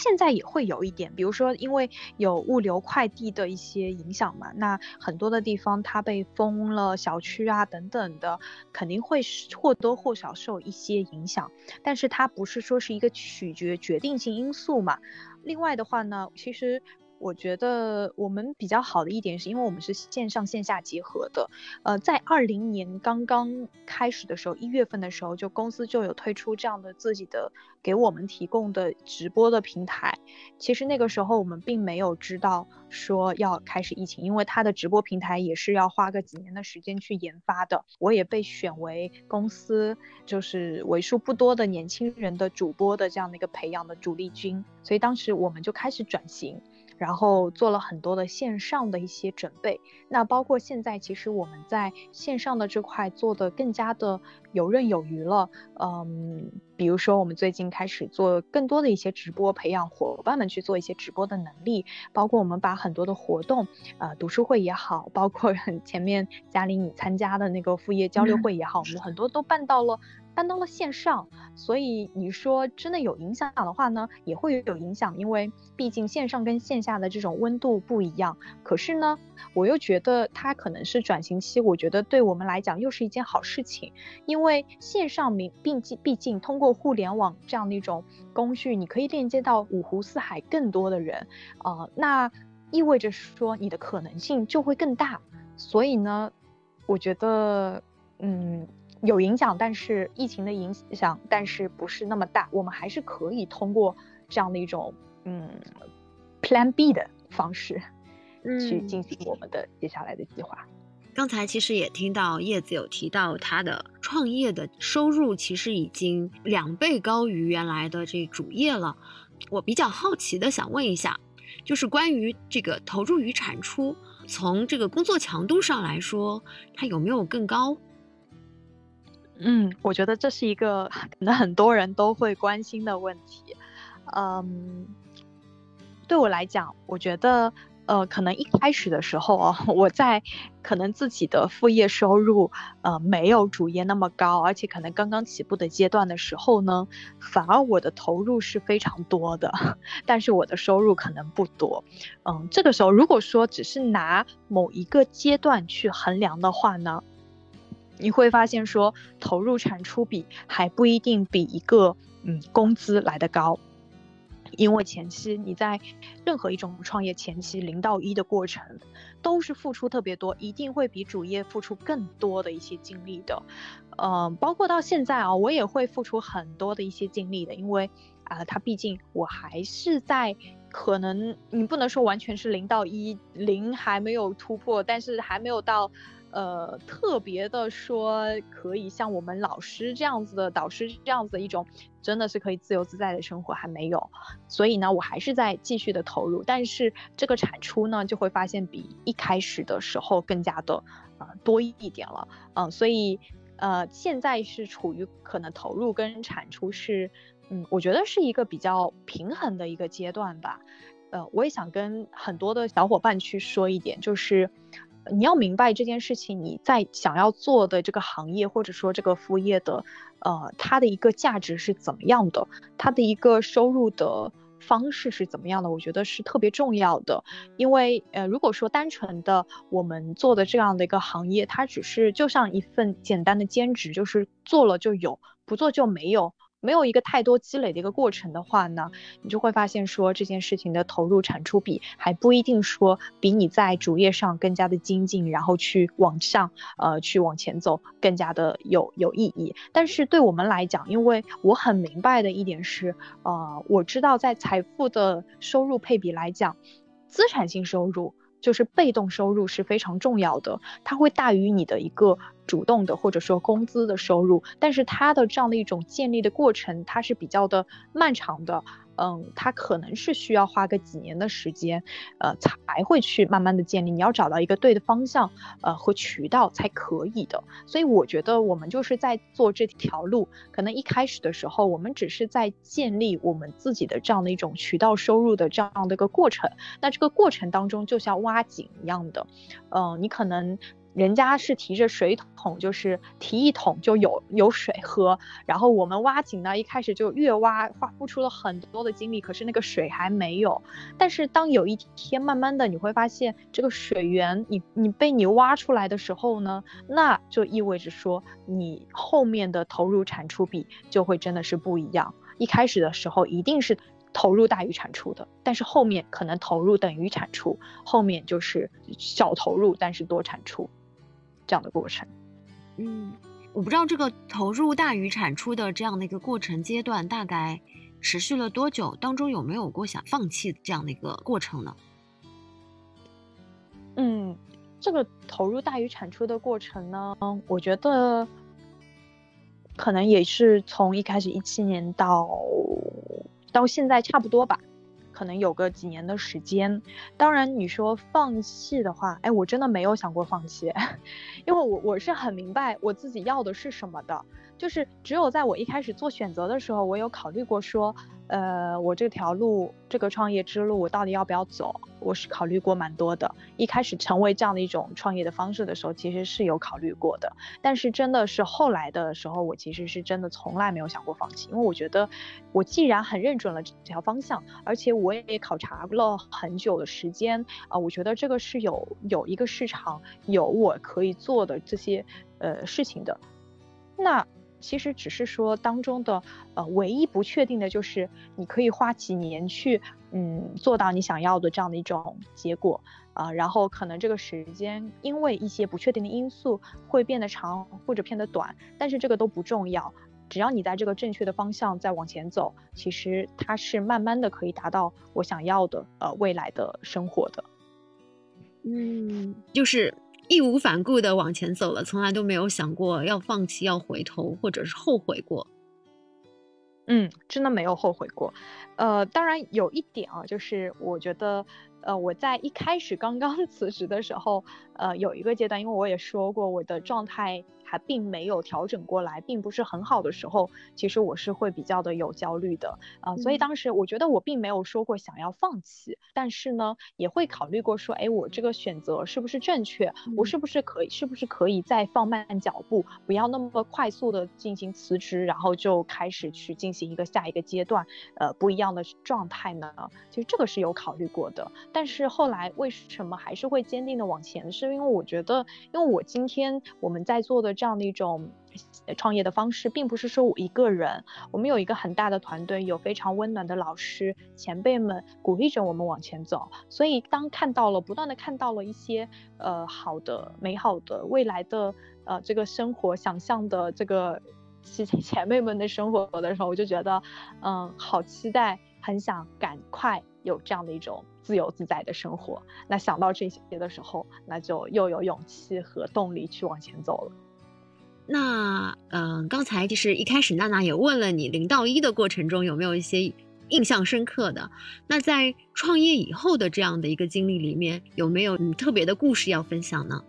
现在也会有一点，比如说因为有物流快递的一些影响嘛，那很多的地方它被封了小区啊等等的，肯定会或多或少受一些影响，但是它不是说是一个取决决定性因素嘛。另外的话呢，其实。我觉得我们比较好的一点是，因为我们是线上线下结合的。呃，在二零年刚刚开始的时候，一月份的时候，就公司就有推出这样的自己的给我们提供的直播的平台。其实那个时候我们并没有知道说要开始疫情，因为它的直播平台也是要花个几年的时间去研发的。我也被选为公司就是为数不多的年轻人的主播的这样的一个培养的主力军，所以当时我们就开始转型。然后做了很多的线上的一些准备。那包括现在，其实我们在线上的这块做的更加的游刃有余了。嗯，比如说我们最近开始做更多的一些直播，培养伙伴们去做一些直播的能力。包括我们把很多的活动，呃，读书会也好，包括 前面嘉玲你参加的那个副业交流会也好，我们很多都办到了。搬到了线上，所以你说真的有影响的话呢，也会有影响，因为毕竟线上跟线下的这种温度不一样。可是呢，我又觉得它可能是转型期，我觉得对我们来讲又是一件好事情，因为线上明毕竟毕竟通过互联网这样的一种工具，你可以链接到五湖四海更多的人，啊，那意味着说你的可能性就会更大。所以呢，我觉得，嗯。有影响，但是疫情的影响，但是不是那么大。我们还是可以通过这样的一种嗯 Plan B 的方式，去进行我们的接下来的计划。刚才其实也听到叶子有提到，他的创业的收入其实已经两倍高于原来的这主业了。我比较好奇的想问一下，就是关于这个投入与产出，从这个工作强度上来说，它有没有更高？嗯，我觉得这是一个可能很多人都会关心的问题。嗯，对我来讲，我觉得，呃，可能一开始的时候哦，我在可能自己的副业收入，呃，没有主业那么高，而且可能刚刚起步的阶段的时候呢，反而我的投入是非常多的，但是我的收入可能不多。嗯，这个时候如果说只是拿某一个阶段去衡量的话呢？你会发现，说投入产出比还不一定比一个嗯工资来得高，因为前期你在任何一种创业前期零到一的过程，都是付出特别多，一定会比主业付出更多的一些精力的，嗯，包括到现在啊，我也会付出很多的一些精力的，因为啊，它毕竟我还是在可能你不能说完全是零到一，零还没有突破，但是还没有到。呃，特别的说，可以像我们老师这样子的导师这样子的一种，真的是可以自由自在的生活还没有，所以呢，我还是在继续的投入，但是这个产出呢，就会发现比一开始的时候更加的呃多一点了，嗯，所以呃现在是处于可能投入跟产出是，嗯，我觉得是一个比较平衡的一个阶段吧，呃，我也想跟很多的小伙伴去说一点，就是。你要明白这件事情，你在想要做的这个行业或者说这个副业的，呃，它的一个价值是怎么样的，它的一个收入的方式是怎么样的，我觉得是特别重要的。因为，呃，如果说单纯的我们做的这样的一个行业，它只是就像一份简单的兼职，就是做了就有，不做就没有。没有一个太多积累的一个过程的话呢，你就会发现说这件事情的投入产出比还不一定说比你在主业上更加的精进，然后去往上呃去往前走更加的有有意义。但是对我们来讲，因为我很明白的一点是，呃，我知道在财富的收入配比来讲，资产性收入。就是被动收入是非常重要的，它会大于你的一个主动的或者说工资的收入，但是它的这样的一种建立的过程，它是比较的漫长的。嗯，它可能是需要花个几年的时间，呃，才会去慢慢的建立。你要找到一个对的方向，呃，和渠道才可以的。所以我觉得我们就是在做这条路。可能一开始的时候，我们只是在建立我们自己的这样的一种渠道收入的这样的一个过程。那这个过程当中，就像挖井一样的，嗯，你可能。人家是提着水桶，就是提一桶就有有水喝。然后我们挖井呢，一开始就越挖，花付出了很多的精力，可是那个水还没有。但是当有一天慢慢的你会发现这个水源，你你被你挖出来的时候呢，那就意味着说你后面的投入产出比就会真的是不一样。一开始的时候一定是投入大于产出的，但是后面可能投入等于产出，后面就是小投入但是多产出。这样的过程，嗯，我不知道这个投入大于产出的这样的一个过程阶段大概持续了多久？当中有没有过想放弃这样的一个过程呢？嗯，这个投入大于产出的过程呢，我觉得可能也是从一开始一七年到到现在差不多吧。可能有个几年的时间。当然，你说放弃的话，哎，我真的没有想过放弃，因为我我是很明白我自己要的是什么的。就是只有在我一开始做选择的时候，我有考虑过说，呃，我这条路，这个创业之路，我到底要不要走？我是考虑过蛮多的。一开始成为这样的一种创业的方式的时候，其实是有考虑过的。但是真的是后来的时候，我其实是真的从来没有想过放弃，因为我觉得我既然很认准了这条方向，而且我也考察了很久的时间啊，我觉得这个是有有一个市场，有我可以做的这些呃事情的，那。其实只是说当中的，呃，唯一不确定的就是你可以花几年去，嗯，做到你想要的这样的一种结果，啊，然后可能这个时间因为一些不确定的因素会变得长或者变得短，但是这个都不重要，只要你在这个正确的方向在往前走，其实它是慢慢的可以达到我想要的，呃，未来的生活的。嗯，就是。义无反顾的往前走了，从来都没有想过要放弃、要回头，或者是后悔过。嗯，真的没有后悔过。呃，当然有一点啊，就是我觉得，呃，我在一开始刚刚 辞职的时候，呃，有一个阶段，因为我也说过我的状态。还并没有调整过来，并不是很好的时候，其实我是会比较的有焦虑的啊，所以当时我觉得我并没有说过想要放弃，但是呢，也会考虑过说，哎，我这个选择是不是正确？我是不是可以，是不是可以再放慢脚步，不要那么快速的进行辞职，然后就开始去进行一个下一个阶段，呃，不一样的状态呢？其实这个是有考虑过的，但是后来为什么还是会坚定的往前？是因为我觉得，因为我今天我们在做的。这样的一种创业的方式，并不是说我一个人，我们有一个很大的团队，有非常温暖的老师前辈们鼓励着我们往前走。所以当看到了，不断的看到了一些呃好的、美好的未来的呃这个生活想象的这个前前辈们的生活的时候，我就觉得嗯好期待，很想赶快有这样的一种自由自在的生活。那想到这些的时候，那就又有勇气和动力去往前走了。那嗯，刚才就是一开始娜娜也问了你零到一的过程中有没有一些印象深刻的？那在创业以后的这样的一个经历里面，有没有你特别的故事要分享呢？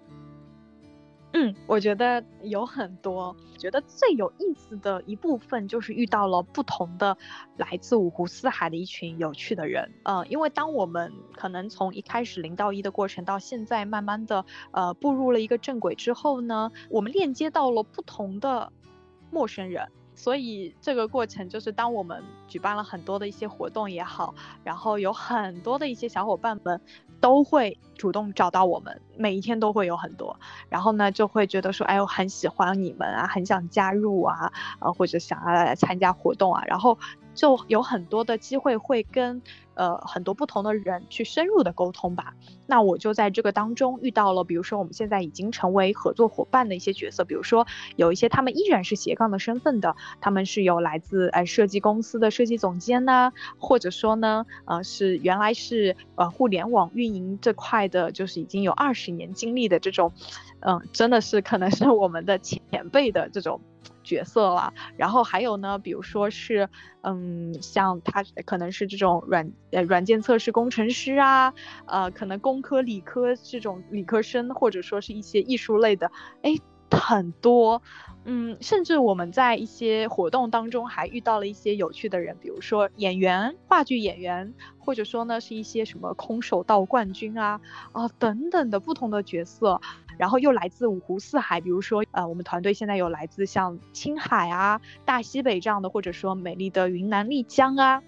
嗯，我觉得有很多。觉得最有意思的一部分就是遇到了不同的来自五湖四海的一群有趣的人。呃，因为当我们可能从一开始零到一的过程到现在慢慢的呃步入了一个正轨之后呢，我们链接到了不同的陌生人。所以这个过程就是当我们举办了很多的一些活动也好，然后有很多的一些小伙伴们。都会主动找到我们，每一天都会有很多，然后呢就会觉得说，哎，呦很喜欢你们啊，很想加入啊，呃或者想要来参加活动啊，然后就有很多的机会会跟。呃，很多不同的人去深入的沟通吧。那我就在这个当中遇到了，比如说我们现在已经成为合作伙伴的一些角色，比如说有一些他们依然是斜杠的身份的，他们是有来自呃设计公司的设计总监呐，或者说呢，呃是原来是呃互联网运营这块的，就是已经有二十年经历的这种，嗯，真的是可能是我们的前辈的这种。角色了，然后还有呢，比如说是，嗯，像他可能是这种软呃软件测试工程师啊，呃，可能工科理科这种理科生，或者说是一些艺术类的，哎，很多，嗯，甚至我们在一些活动当中还遇到了一些有趣的人，比如说演员、话剧演员，或者说呢是一些什么空手道冠军啊，啊等等的不同的角色。然后又来自五湖四海，比如说，呃，我们团队现在有来自像青海啊、大西北这样的，或者说美丽的云南丽江啊，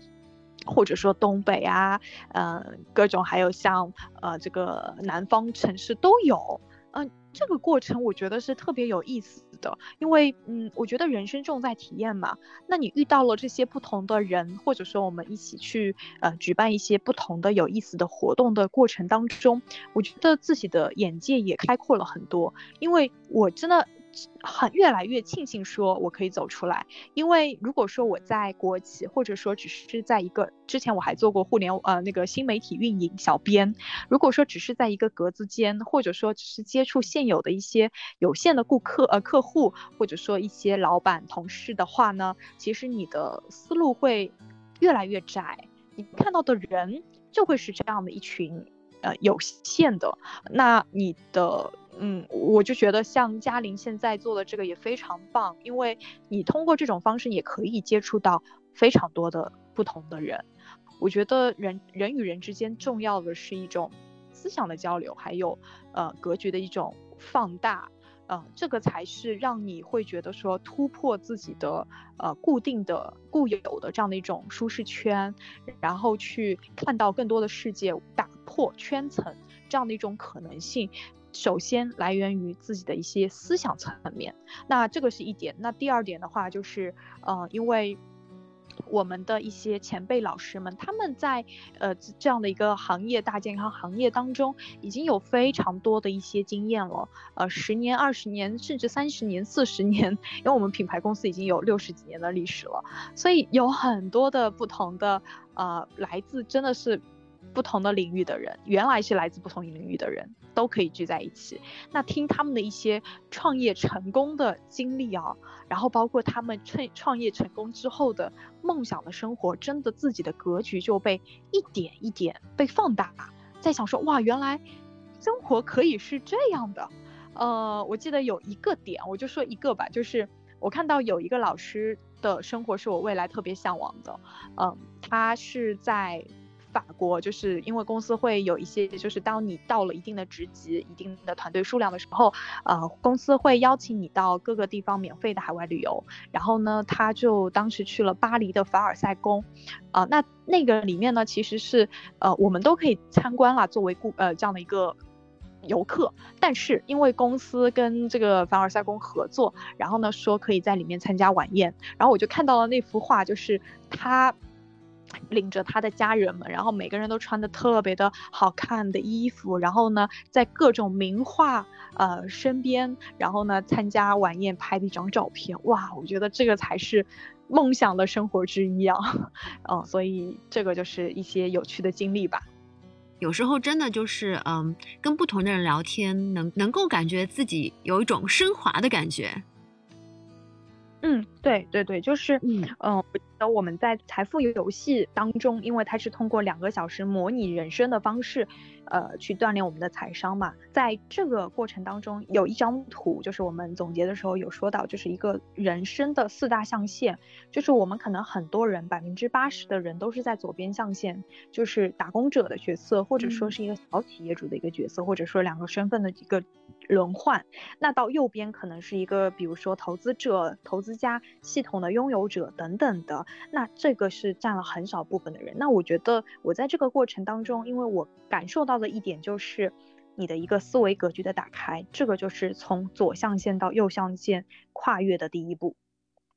或者说东北啊，嗯，各种还有像呃这个南方城市都有，嗯，这个过程我觉得是特别有意思。的，因为嗯，我觉得人生重在体验嘛。那你遇到了这些不同的人，或者说我们一起去呃举办一些不同的有意思的活动的过程当中，我觉得自己的眼界也开阔了很多。因为我真的。很越来越庆幸说我可以走出来，因为如果说我在国企，或者说只是在一个之前我还做过互联呃那个新媒体运营小编，如果说只是在一个格子间，或者说只是接触现有的一些有限的顾客呃客户，或者说一些老板同事的话呢，其实你的思路会越来越窄。你看到的人就会是这样的一群，呃，有限的。那你的，嗯，我就觉得像嘉玲现在做的这个也非常棒，因为你通过这种方式也可以接触到非常多的不同的人。我觉得人人与人之间重要的是一种思想的交流，还有呃格局的一种放大。嗯，这个才是让你会觉得说突破自己的呃固定的固有的这样的一种舒适圈，然后去看到更多的世界，打破圈层这样的一种可能性。首先来源于自己的一些思想层面，那这个是一点。那第二点的话就是，呃，因为。我们的一些前辈老师们，他们在呃这样的一个行业大健康行业当中，已经有非常多的一些经验了，呃，十年、二十年，甚至三十年、四十年，因为我们品牌公司已经有六十几年的历史了，所以有很多的不同的呃来自真的是。不同的领域的人，原来是来自不同领域的人，都可以聚在一起。那听他们的一些创业成功的经历啊，然后包括他们创创业成功之后的梦想的生活，真的自己的格局就被一点一点被放大。在想说，哇，原来生活可以是这样的。呃，我记得有一个点，我就说一个吧，就是我看到有一个老师的生活是我未来特别向往的。嗯，他是在。法国就是因为公司会有一些，就是当你到了一定的职级、一定的团队数量的时候，呃，公司会邀请你到各个地方免费的海外旅游。然后呢，他就当时去了巴黎的凡尔赛宫，啊，那那个里面呢，其实是呃我们都可以参观啦，作为顾呃这样的一个游客。但是因为公司跟这个凡尔赛宫合作，然后呢说可以在里面参加晚宴，然后我就看到了那幅画，就是他。领着他的家人们，然后每个人都穿的特别的好看的衣服，然后呢，在各种名画呃身边，然后呢参加晚宴拍的一张照片，哇，我觉得这个才是梦想的生活之一啊，嗯，所以这个就是一些有趣的经历吧。有时候真的就是嗯，跟不同的人聊天，能能够感觉自己有一种升华的感觉。嗯，对对对，就是嗯嗯，我记得我们在财富游戏当中，因为它是通过两个小时模拟人生的方式。呃，去锻炼我们的财商嘛，在这个过程当中，有一张图，就是我们总结的时候有说到，就是一个人生的四大象限，就是我们可能很多人百分之八十的人都是在左边象限，就是打工者的角色，或者说是一个小企业主的一个角色，或者说两个身份的一个轮换。那到右边可能是一个，比如说投资者、投资家、系统的拥有者等等的。那这个是占了很少部分的人。那我觉得我在这个过程当中，因为我感受到。的一点就是，你的一个思维格局的打开，这个就是从左象限到右象限跨越的第一步。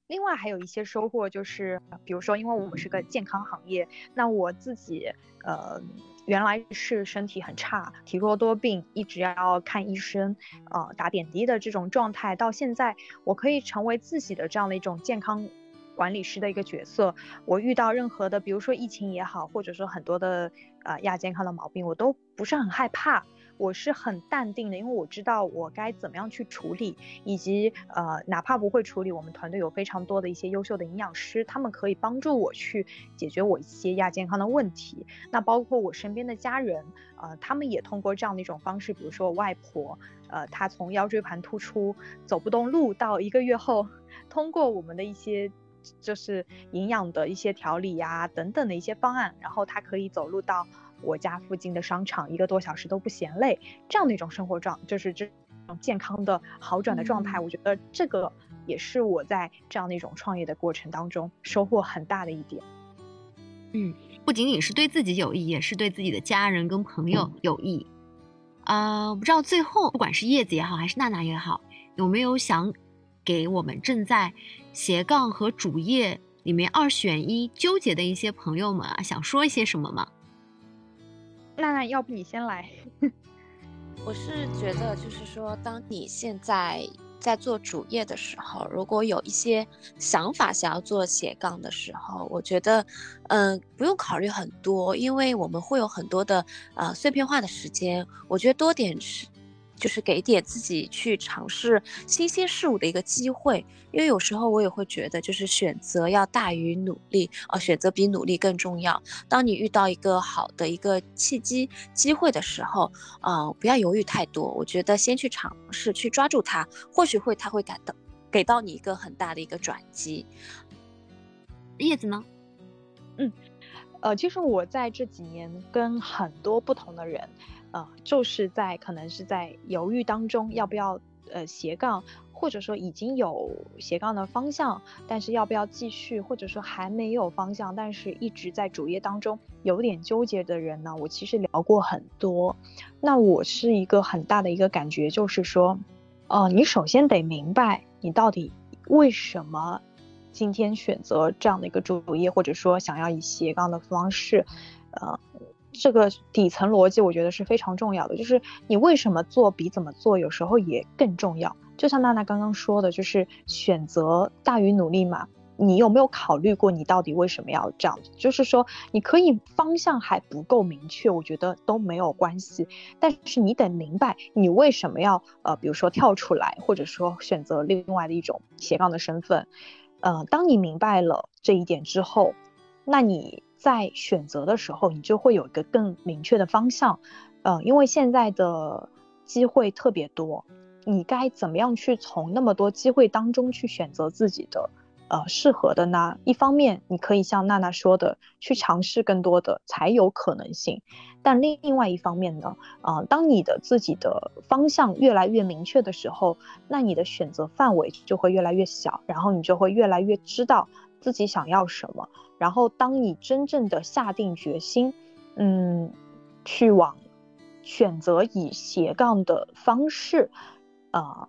另外还有一些收获，就是比如说，因为我们是个健康行业，那我自己呃原来是身体很差，体弱多病，一直要看医生，呃打点滴的这种状态，到现在我可以成为自己的这样的一种健康。管理师的一个角色，我遇到任何的，比如说疫情也好，或者说很多的呃亚健康的毛病，我都不是很害怕，我是很淡定的，因为我知道我该怎么样去处理，以及呃哪怕不会处理，我们团队有非常多的一些优秀的营养师，他们可以帮助我去解决我一些亚健康的问题。那包括我身边的家人，呃，他们也通过这样的一种方式，比如说我外婆，呃，她从腰椎盘突出走不动路到一个月后，通过我们的一些。就是营养的一些调理呀，等等的一些方案，然后他可以走路到我家附近的商场，一个多小时都不嫌累，这样的一种生活状，就是这种健康的好转的状态。我觉得这个也是我在这样的一种创业的过程当中收获很大的一点。嗯，不仅仅是对自己有益，也是对自己的家人跟朋友有益。啊，不知道最后不管是叶子也好，还是娜娜也好，有没有想？给我们正在斜杠和主业里面二选一纠结的一些朋友们啊，想说一些什么吗？娜娜，要不你先来？我是觉得，就是说，当你现在在做主业的时候，如果有一些想法想要做斜杠的时候，我觉得，嗯，不用考虑很多，因为我们会有很多的呃碎片化的时间。我觉得多点是。就是给点自己去尝试新鲜事物的一个机会。因为有时候我也会觉得，就是选择要大于努力，呃，选择比努力更重要。当你遇到一个好的一个契机机会的时候，呃，不要犹豫太多。我觉得先去尝试，去抓住它，或许会它会感到给到你一个很大的一个转机。叶子呢？嗯，呃，其实我在这几年跟很多不同的人，呃，就是在可能是在犹豫当中要不要呃斜杠，或者说已经有斜杠的方向，但是要不要继续，或者说还没有方向，但是一直在主业当中有点纠结的人呢，我其实聊过很多。那我是一个很大的一个感觉，就是说，呃，你首先得明白你到底为什么。今天选择这样的一个主业，或者说想要以斜杠的方式，呃，这个底层逻辑我觉得是非常重要的。就是你为什么做比怎么做有时候也更重要。就像娜娜刚刚说的，就是选择大于努力嘛。你有没有考虑过你到底为什么要这样？就是说你可以方向还不够明确，我觉得都没有关系。但是你得明白你为什么要呃，比如说跳出来，或者说选择另外的一种斜杠的身份。呃，当你明白了这一点之后，那你在选择的时候，你就会有一个更明确的方向。呃，因为现在的机会特别多，你该怎么样去从那么多机会当中去选择自己的？呃，适合的呢？一方面，你可以像娜娜说的，去尝试更多的才有可能性。但另另外一方面呢，啊，当你的自己的方向越来越明确的时候，那你的选择范围就会越来越小，然后你就会越来越知道自己想要什么。然后，当你真正的下定决心，嗯，去往选择以斜杠的方式，啊。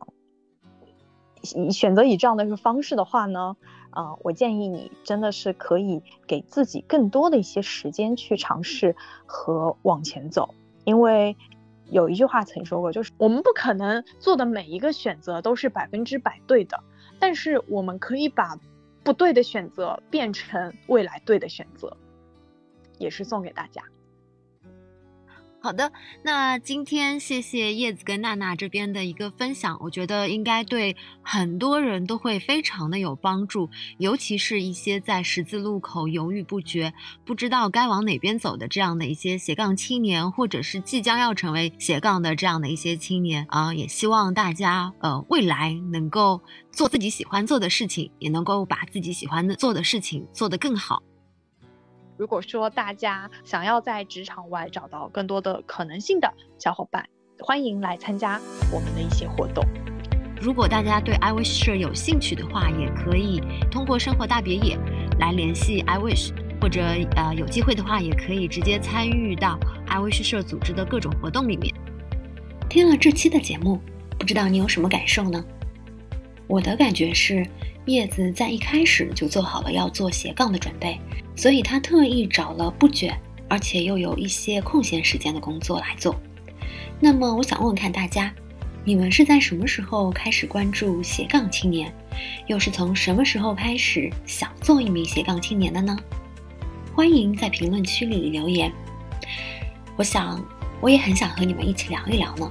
你选择以这样的一个方式的话呢，啊，我建议你真的是可以给自己更多的一些时间去尝试和往前走，因为有一句话曾说过，就是我们不可能做的每一个选择都是百分之百对的，但是我们可以把不对的选择变成未来对的选择，也是送给大家。好的，那今天谢谢叶子跟娜娜这边的一个分享，我觉得应该对很多人都会非常的有帮助，尤其是一些在十字路口犹豫不决、不知道该往哪边走的这样的一些斜杠青年，或者是即将要成为斜杠的这样的一些青年啊，也希望大家呃未来能够做自己喜欢做的事情，也能够把自己喜欢的做的事情做得更好。如果说大家想要在职场外找到更多的可能性的小伙伴，欢迎来参加我们的一些活动。如果大家对 iWish 社有兴趣的话，也可以通过生活大别野来联系 iWish，或者呃有机会的话，也可以直接参与到 iWish 社组织的各种活动里面。听了这期的节目，不知道你有什么感受呢？我的感觉是，叶子在一开始就做好了要做斜杠的准备。所以他特意找了不卷，而且又有一些空闲时间的工作来做。那么，我想问问看大家，你们是在什么时候开始关注斜杠青年？又是从什么时候开始想做一名斜杠青年的呢？欢迎在评论区里留言。我想，我也很想和你们一起聊一聊呢。